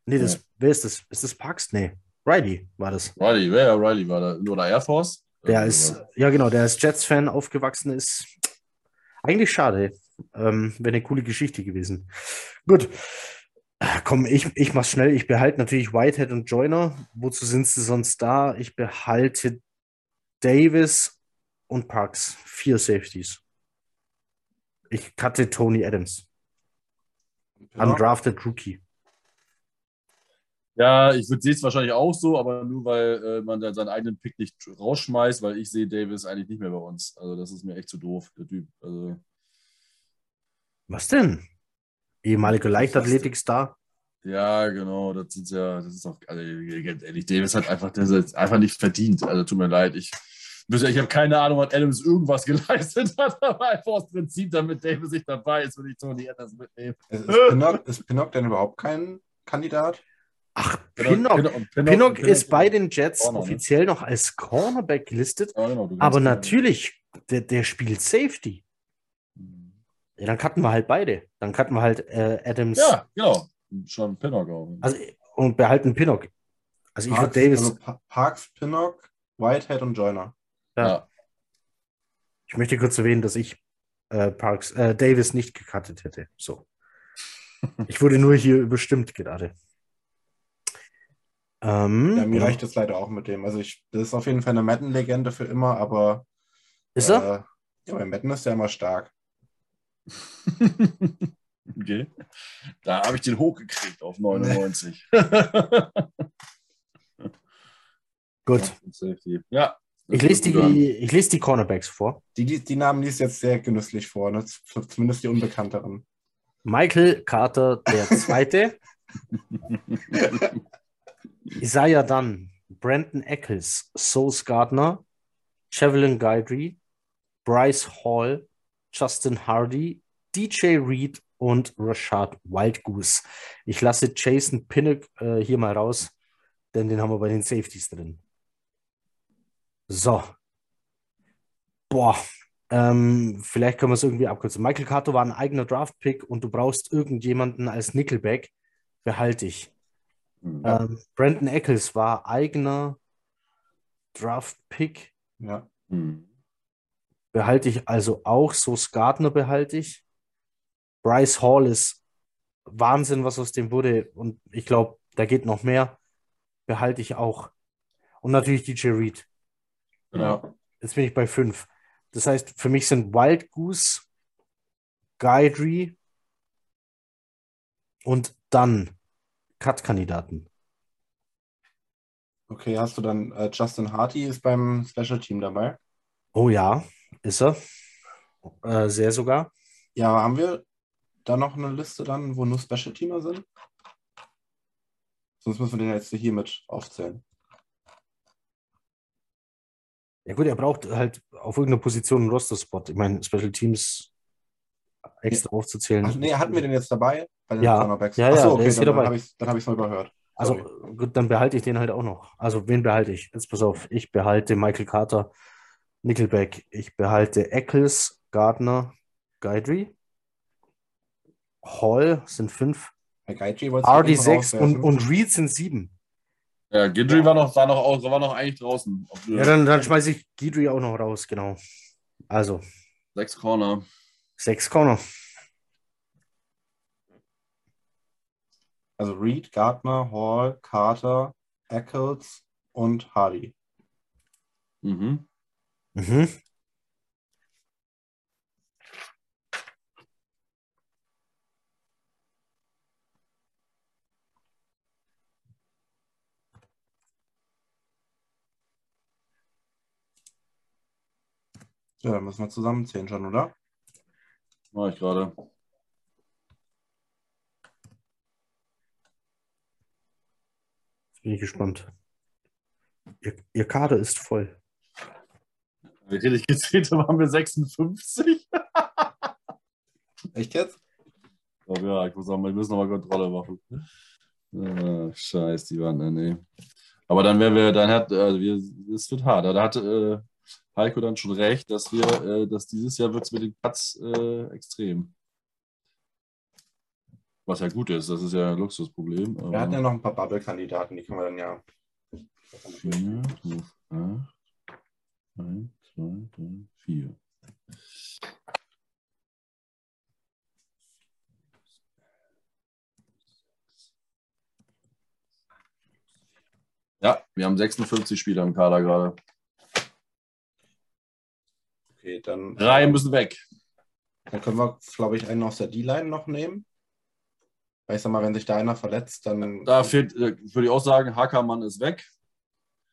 Nee, das, Ja. wer ist das? Ist das Parks? Nee, Riley war das. Riley, wer? Ja, Riley war da. Oder Air Force? Der Irgendwie ist, ja genau, der als Jets-Fan aufgewachsen ist. Eigentlich schade. Ähm, Wäre eine coole Geschichte gewesen. Gut. Komm, ich, ich mach's schnell. Ich behalte natürlich Whitehead und Joyner. Wozu sind sie sonst da? Ich behalte Davis und Parks. Vier Safeties. Ich cutte Tony Adams. Undrafted Rookie. Ja, ich würde sehe es wahrscheinlich auch so, aber nur weil äh, man dann seinen eigenen Pick nicht rausschmeißt, weil ich sehe Davis eigentlich nicht mehr bei uns. Also das ist mir echt zu doof, der Typ. Also Was denn? Ehemaliger Leichtathletik-Star. ja, genau, das sind ja, das ist auch, also ganz ehrlich, Davis hat einfach, das ist einfach nicht verdient. Also tut mir leid, ich, ich habe keine Ahnung, was Adams irgendwas geleistet hat, aber einfach aus Prinzip, damit Davis nicht dabei ist, würde ich Tony Adams mitnehmen. Ist, ist, Pinnock, ist Pinnock denn überhaupt kein Kandidat? Ach, Pinnock. Pinnock, Pinnock ist bei den Jets Corner, ne? offiziell noch als Cornerback gelistet, Ja, genau, aber Pinnock- natürlich, der, der spielt Safety. Ja, dann cutten wir halt beide. Dann cutten wir halt äh, Adams Ja, genau. Schon Pinnock auch. also, und behalten Pinnock. Also ich würde Parks, Davis, also Pa- Parks, Pinnock, Whitehead und Joyner. ja. ja. ich möchte kurz erwähnen, dass ich äh, Parks, äh, Davis nicht gecuttet hätte. So. Ich wurde nur hier überstimmt gerade. Ähm, Ja, mir ja. reicht es leider auch mit dem. Also ich, das ist auf jeden Fall eine Madden-Legende für immer, aber Ist er? äh, ja, bei Madden ist er immer stark. okay. Da habe ich den hochgekriegt auf 99. Gut. Ja. Ich lese, die, ich lese die Cornerbacks vor. Die, die, die Namen liest jetzt sehr genüsslich vor, ne? Zumindest die unbekannteren. Michael Carter der Zweite, Isaiah Dunn, Brandon Eccles, Sauce Gardner, Chevelin Guidry, Bryce Hall, Justin Hardy, DJ Reed und Rashad Wildgoose. Ich lasse Jason Pinnock äh, hier mal raus, denn den haben wir bei den Safeties drin. So. Boah, ähm, vielleicht können wir es irgendwie abkürzen. Michael Cato war ein eigener Draft-Pick und du brauchst irgendjemanden als Nickelback. behalte ich. Hm. Ähm, Brandon Eccles war eigener Draft-Pick, Ja. Hm. behalte ich also auch. So Gardner behalte ich. Bryce Hall ist Wahnsinn, was aus dem wurde. Und ich glaube, da geht noch mehr. Behalte ich auch. Und natürlich DJ Reed. Genau. Jetzt bin ich bei fünf. Das heißt, für mich sind Wild Goose, Guidry und dann Cut-Kandidaten. Okay, hast du dann äh, Justin Harty ist beim Special Team dabei? Oh ja, ist er. Äh, sehr sogar. Ja, haben wir da noch eine Liste dann, wo nur Special Teamer sind? Sonst müssen wir den jetzt hier mit aufzählen. Ja gut, er braucht halt auf irgendeiner Position einen Roster-Spot. Ich meine, Special Teams extra aufzuzählen. Ach, nee, hatten wir den jetzt dabei? Bei den Ja. Cornerbacks? Ja, ja, Achso, okay, dann, dabei. habe ich dann hab ich's mal überhört. Also Sorry. gut, dann behalte ich den halt auch noch. Also wen behalte ich? Jetzt pass auf, ich behalte Michael Carter, Nickelback. Ich behalte Eccles, Gardner, Guidry. Hall sind fünf. Bei Gaiji wolltest du RD eben sechs und, rauswerfen. und Reed sind sieben. Ja, Gidry war noch, war noch aus, war noch eigentlich draußen. Ja, dann, dann schmeiße ich Guidry auch noch raus, genau. Also, Sechs Corner. sechs Corner. Also Reed, Gardner, Hall, Carter, Eccles und Hardy. Mhm. Mhm. Ja, dann müssen wir zusammenzählen schon, oder? Mach ich gerade. Bin ich gespannt. Ihr, ihr Kader ist voll. Wie richtig gezählt haben, haben wir 56. Echt jetzt? Ich glaube, ja, ich muss auch mal, wir müssen nochmal Kontrolle machen. Ah, scheiß, die Wand, nee. Aber dann wären wir, dann hat, also wir, es wird hart. Da hat äh, Heiko dann schon recht, dass wir, äh, dass dieses Jahr wird es mit den Cuts äh, extrem. Was ja gut ist, das ist ja ein Luxusproblem. Wir hatten ja noch ein paar Bubble-Kandidaten, die können wir dann ja. Vier, fünf, acht, eins, zwei, drei, vier. Ja, wir haben 56 Spieler im Kader gerade. Okay, dann, Drei müssen weg. dann können wir, glaube ich, einen aus der D-Line noch nehmen. Weil ich sag mal, wenn sich da einer verletzt, dann. Da fehlt, äh, würde ich auch sagen, Hackermann ist weg.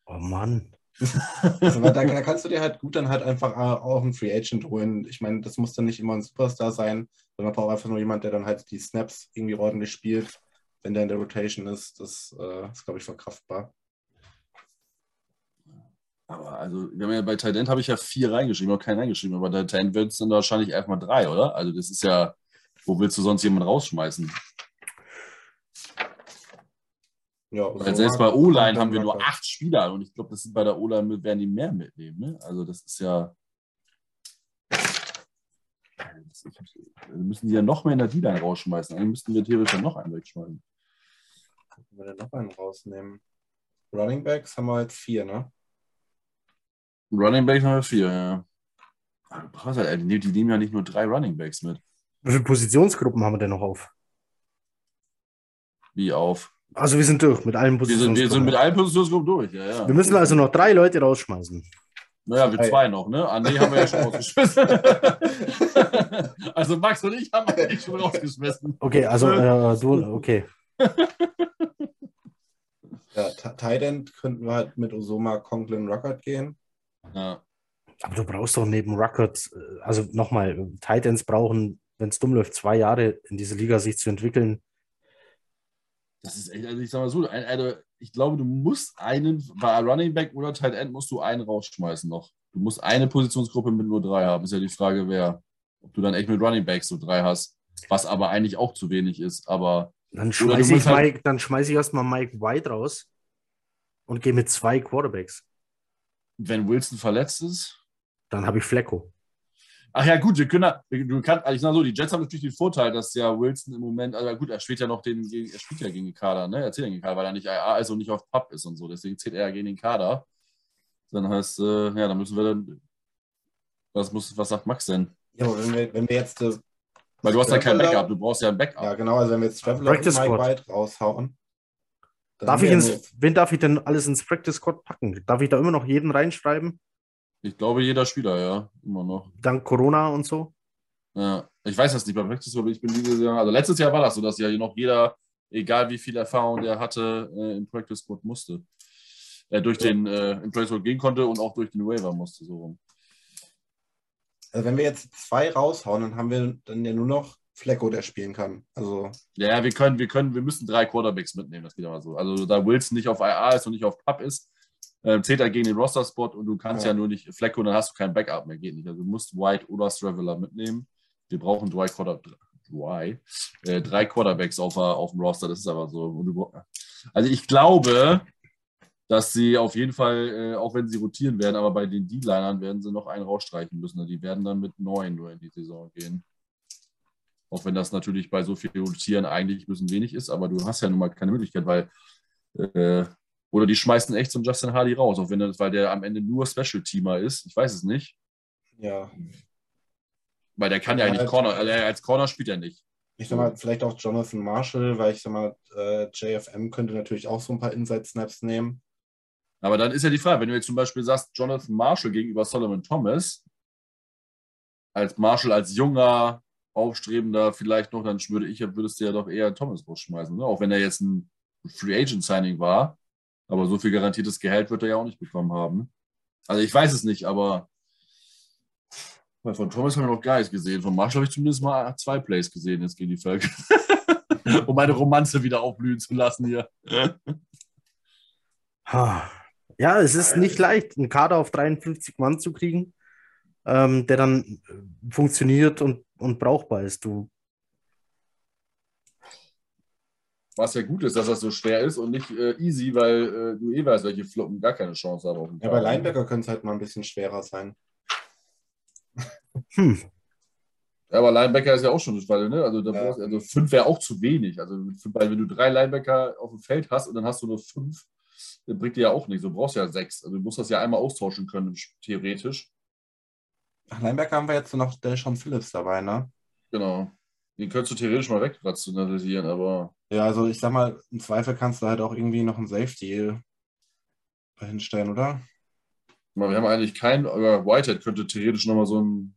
Oh Mann. Also, da, da kannst du dir halt gut dann halt einfach äh, auch einen Free Agent holen. Ich meine, das muss dann nicht immer ein Superstar sein, sondern braucht einfach nur jemand, der dann halt die Snaps irgendwie ordentlich spielt, wenn der in der Rotation ist. Das äh, ist, glaube ich, verkraftbar. Aber also, wir haben ja bei Tight End habe ich ja vier reingeschrieben, noch keinen reingeschrieben, aber bei Tight End wird es dann wahrscheinlich erstmal drei, oder? Also das ist ja, wo willst du sonst jemanden rausschmeißen? Ja, Weil so selbst bei O-Line dann haben wir nur locker. acht Spieler und ich glaube, das sind bei der O-Line werden die mehr mitnehmen. Ne? Also das ist ja. Wir müssen die ja noch mehr in der D-Line rausschmeißen. Eigentlich müssten wir theoretisch noch einen wegschmeißen. Können wir denn noch einen rausnehmen? Running Backs haben wir jetzt vier, ne? Running Back haben wir vier, ja. Ey, die, die nehmen ja nicht nur drei Running Backs mit. Wie viele Positionsgruppen haben wir denn noch auf? Wie auf. Also wir sind durch mit allen Wir sind, Positionsgruppen. wir sind mit allen Positionsgruppen durch, ja, ja. Wir müssen also noch drei Leute rausschmeißen. Naja, wir Drei. zwei noch, ne? André haben wir ja schon rausgeschmissen. also Max und ich haben eigentlich schon rausgeschmissen. Okay, also äh, du, okay. Ja, Tight End könnten wir halt mit Osoma Conklin Ruckert gehen. Ja. Aber du brauchst doch neben Records, äh, also nochmal, Titans brauchen, wenn es dumm läuft, zwei Jahre in diese Liga sich zu entwickeln. Das ist echt, also ich sag mal so, also ich glaube, du musst einen, bei Running Back oder Tight End musst du einen rausschmeißen noch. Du musst eine Positionsgruppe mit nur drei haben. Ist ja die Frage, wer. Ob du dann echt mit Running Backs so drei hast, was aber eigentlich auch zu wenig ist. Aber Dann schmeiße ich, halt- Mike, dann schmeiß ich erstmal Mike White raus und gehe mit zwei Quarterbacks. wenn Wilson verletzt ist, Dann habe ich Flecko. Ach ja, gut, wir können, du kannst, also ich sag so, die Jets haben natürlich den Vorteil, dass ja Wilson im Moment, also gut, er spielt ja noch den, er spielt ja gegen den Kader, ne? Er zählt ja gegen den Kader, weil er nicht IA ist und nicht auf Pub ist und so, deswegen zählt er ja gegen den Kader. Dann heißt, äh, ja, dann müssen wir dann, was, muss, was sagt Max denn? Ja, aber wenn wir, wenn wir jetzt. Äh, weil du hast ja kein Backup, du brauchst ja ein Backup. Ja, genau, also wenn wir jetzt Traveler und Mike. White raushauen. dann Darf ich ins, wen darf ich denn alles ins Practice Squad packen? Darf ich da immer noch jeden reinschreiben? Ich glaube, jeder Spieler, ja, immer noch. Dank Corona und so? Ja, ich weiß das nicht bei Practice, aber ich bin dieses Jahr, also letztes Jahr war das so, dass ja noch jeder, egal wie viel Erfahrung der hatte, äh, im Practice Squad musste. Äh, durch den, äh, im Practice Squad gehen konnte und auch durch den Waiver musste, so rum. Also wenn wir jetzt zwei raushauen, dann haben wir dann ja nur noch Flecko, der spielen kann. Also, Ja, ja, wir können, wir können, wir müssen drei Quarterbacks mitnehmen, das geht aber so. Also da Wilson nicht auf IA ist und nicht auf Pub ist, äh, zählt er gegen den Roster-Spot und du kannst ja, Ja. nur nicht Flecko, dann hast du kein Backup mehr, geht nicht. Also du musst White oder Straveller mitnehmen. Wir brauchen drei Quarter, drei, äh, drei Quarterbacks auf, auf dem Roster, das ist aber so. Und also ich glaube, dass sie auf jeden Fall, äh, auch wenn sie rotieren werden, aber bei den D-Linern werden sie noch einen rausstreichen müssen. Die werden dann mit neun nur in die Saison gehen. Auch wenn das natürlich bei so viel Rotieren eigentlich ein bisschen wenig ist, aber du hast ja nun mal keine Möglichkeit, weil äh, oder die schmeißen echt so einen Justin Hardy raus, auch wenn das, weil der am Ende nur Special-Teamer ist. Ich weiß es nicht. ja. Weil der kann ja, Ja, eigentlich halt- Corner, also als Corner spielt er nicht. Ich sag mal, vielleicht auch Jonathan Marshall, weil ich sag mal, äh, JFM könnte natürlich auch so ein paar Inside-Snaps nehmen. Aber dann ist ja die Frage, wenn du jetzt zum Beispiel sagst, Jonathan Marshall gegenüber Solomon Thomas, als Marshall als junger, aufstrebender vielleicht noch, dann würde ich, würdest du ja doch eher Thomas rausschmeißen, ne? auch wenn er jetzt ein Free Agent Signing war. Aber so viel garantiertes Gehalt wird er ja auch nicht bekommen haben. Also ich weiß es nicht, aber von Thomas habe ich noch gar nichts gesehen. Von Marshall habe ich zumindest mal zwei Plays gesehen jetzt gegen die Völker. um meine Romanze wieder aufblühen zu lassen hier. Ja, es ist nicht leicht, einen Kader auf 53 Mann zu kriegen, ähm, der dann funktioniert und, und brauchbar ist. Du, Was ja gut ist, dass das so schwer ist und nicht äh, easy, weil äh, du eh weißt, welche Floppen gar keine Chance haben. Ja, bei. Linebacker könnte es halt mal ein bisschen schwerer sein. hm, Ja, aber Linebacker ist ja auch schon eine Falle, ne? Also, da Ja. brauchst- also fünf wäre auch zu wenig. Also, weil wenn du drei Linebacker auf dem Feld hast und dann hast du nur fünf, dann bringt dir ja auch nichts. Du brauchst ja sechs. Also, du musst das ja einmal austauschen können, theoretisch. Ach, Linebacker haben wir jetzt noch Delshon Phillips dabei, ne? Genau. Den könntest du theoretisch mal wegrationalisieren, aber Ja, also ich sag mal, im Zweifel kannst du halt auch irgendwie noch einen Safety hinstellen, oder? wir haben eigentlich keinen, aber Whitehead könnte theoretisch nochmal so einen,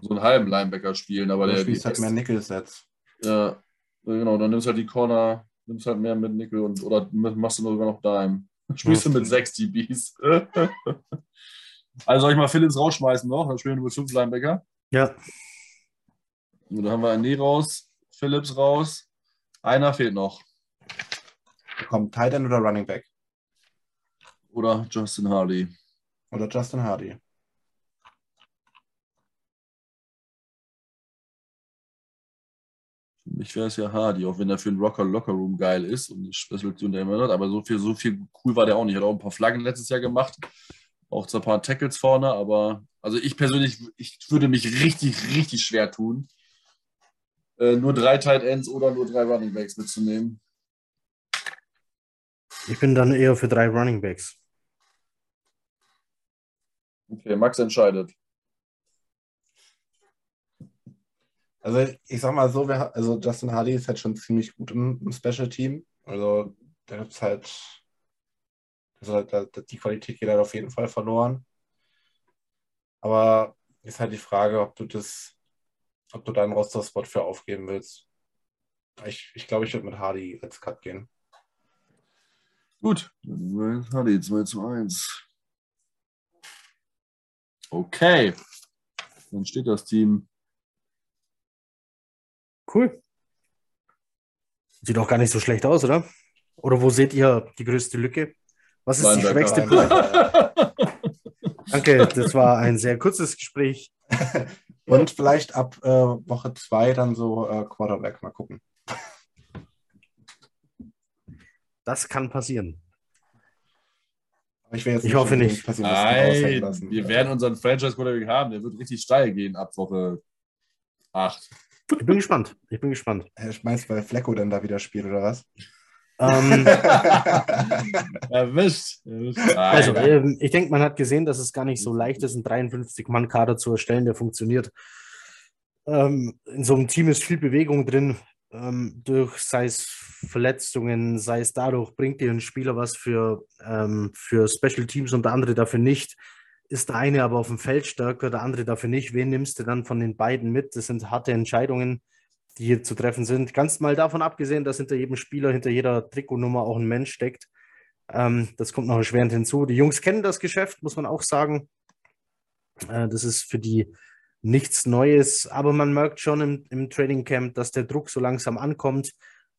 so einen halben Linebacker spielen, aber Oder der. spielst halt mehr Nickel-Sets. Ja, genau, dann nimmst halt die Corner, nimmst halt mehr mit Nickel und oder machst du nur sogar noch Dime. Spielst du mit sechs DBs. also soll ich mal Phillips rausschmeißen noch, dann spielen wir mit fünf Linebacker. ja, Und dann haben wir Ane raus, Phillips raus. Einer fehlt noch. Kommt Tight End oder Running Back? Oder Justin Hardy. Oder Justin Hardy? Für mich wäre es ja Hardy, auch wenn er für den Rocker Locker Room geil ist und die Spezialisation der immer hat. Aber so viel, so viel cool war der auch nicht. Hat auch ein paar Flaggen letztes Jahr gemacht. Auch zwar ein paar Tackles vorne, aber also ich persönlich, ich würde mich richtig, richtig schwer tun, äh, nur drei Tight Ends oder nur drei Running Backs mitzunehmen. ich bin dann eher für drei Running Backs. Okay, Max entscheidet. Also ich sag mal so, wir, also Justin Hardy ist halt schon ziemlich gut im, im Special Team. Also der ist halt, also halt da- die Qualität geht halt auf jeden Fall verloren. Aber ist halt die Frage, ob du das, ob du deinen Roster-Spot für aufgeben willst. Ich, ich glaube, ich würde mit Hardy als Cut gehen. Gut, Hardy 2 zu 1. Okay, dann steht das Team. Cool. Sieht auch gar nicht so schlecht aus, oder? Oder wo seht ihr die größte Lücke? Was ist die Linebacker. schwächste? Danke, das war ein sehr kurzes Gespräch. Und vielleicht ab äh, Woche zwei dann so äh, Quarterback mal gucken. Das kann passieren. Ich, Ich hoffe nicht. Nein, lassen. wir werden unseren Franchise Quarterback haben. Der wird richtig steil gehen ab Woche 8. Ich bin gespannt. Ich bin gespannt. Herr Schmeiß, weil Flecko dann da wieder spielt, oder was? Ähm, Erwischt. Erwischt. also, ähm, ich denke, man hat gesehen, dass es gar nicht so leicht ist, einen 53-Mann-Kader zu erstellen, der funktioniert. Ähm, in so einem Team ist viel Bewegung drin. Ähm, durch, sei es Verletzungen, sei es dadurch, bringt dir ein Spieler was für, ähm, für Special Teams und der andere dafür nicht. Ist der eine aber auf dem Feld stärker, der andere dafür nicht. Wen nimmst du dann von den beiden mit? Das sind harte Entscheidungen, die hier zu treffen sind. Ganz mal davon abgesehen, dass hinter jedem Spieler, hinter jeder Trikotnummer auch ein Mensch steckt. Ähm, das kommt noch erschwerend hinzu. Die Jungs kennen das Geschäft, muss man auch sagen. Äh, das ist für die nichts Neues, aber man merkt schon im, im Training Camp, dass der Druck so langsam ankommt.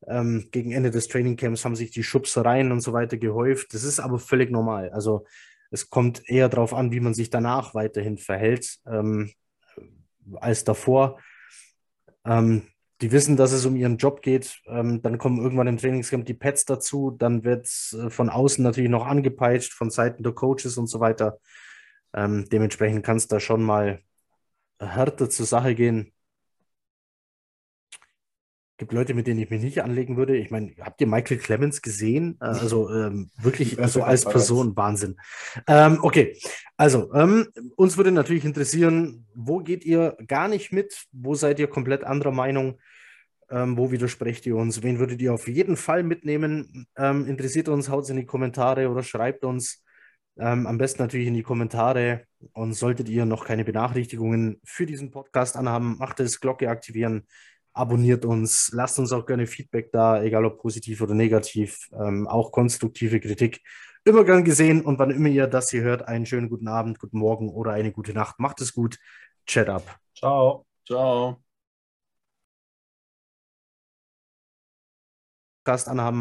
Ähm, gegen Ende des Training Camps haben sich die Schubsereien und so weiter gehäuft. Das ist aber völlig normal. Also es kommt eher darauf an, wie man sich danach weiterhin verhält ähm, als davor. Ähm, die wissen, dass es um ihren Job geht. Ähm, dann kommen irgendwann im Trainingscamp die Pets dazu. Dann wird es äh, von außen natürlich noch angepeitscht, von Seiten der Coaches und so weiter. Ähm, dementsprechend kann es da schon mal härter zur Sache gehen. Gibt Leute, mit denen ich mich nicht anlegen würde. Ich meine, habt ihr Michael Clemens gesehen? Äh, Also ähm, wirklich so als. Person Wahnsinn. Ähm, okay, also ähm, uns würde natürlich interessieren, wo geht ihr gar nicht mit? Wo seid ihr komplett anderer Meinung? Ähm, wo widersprecht ihr uns? Wen würdet ihr auf jeden Fall mitnehmen? Ähm, interessiert uns, haut es in die Kommentare oder schreibt uns. Ähm, am besten natürlich in die Kommentare. Und solltet ihr noch keine Benachrichtigungen für diesen Podcast anhaben, macht es, Glocke aktivieren, abonniert uns, lasst uns auch gerne Feedback da, egal ob positiv oder negativ, ähm, auch konstruktive Kritik. Immer gern gesehen und wann immer ihr das hier hört, einen schönen guten Abend, guten Morgen oder eine gute Nacht. Macht es gut. Chat up. Ciao. Ciao. Anhaben.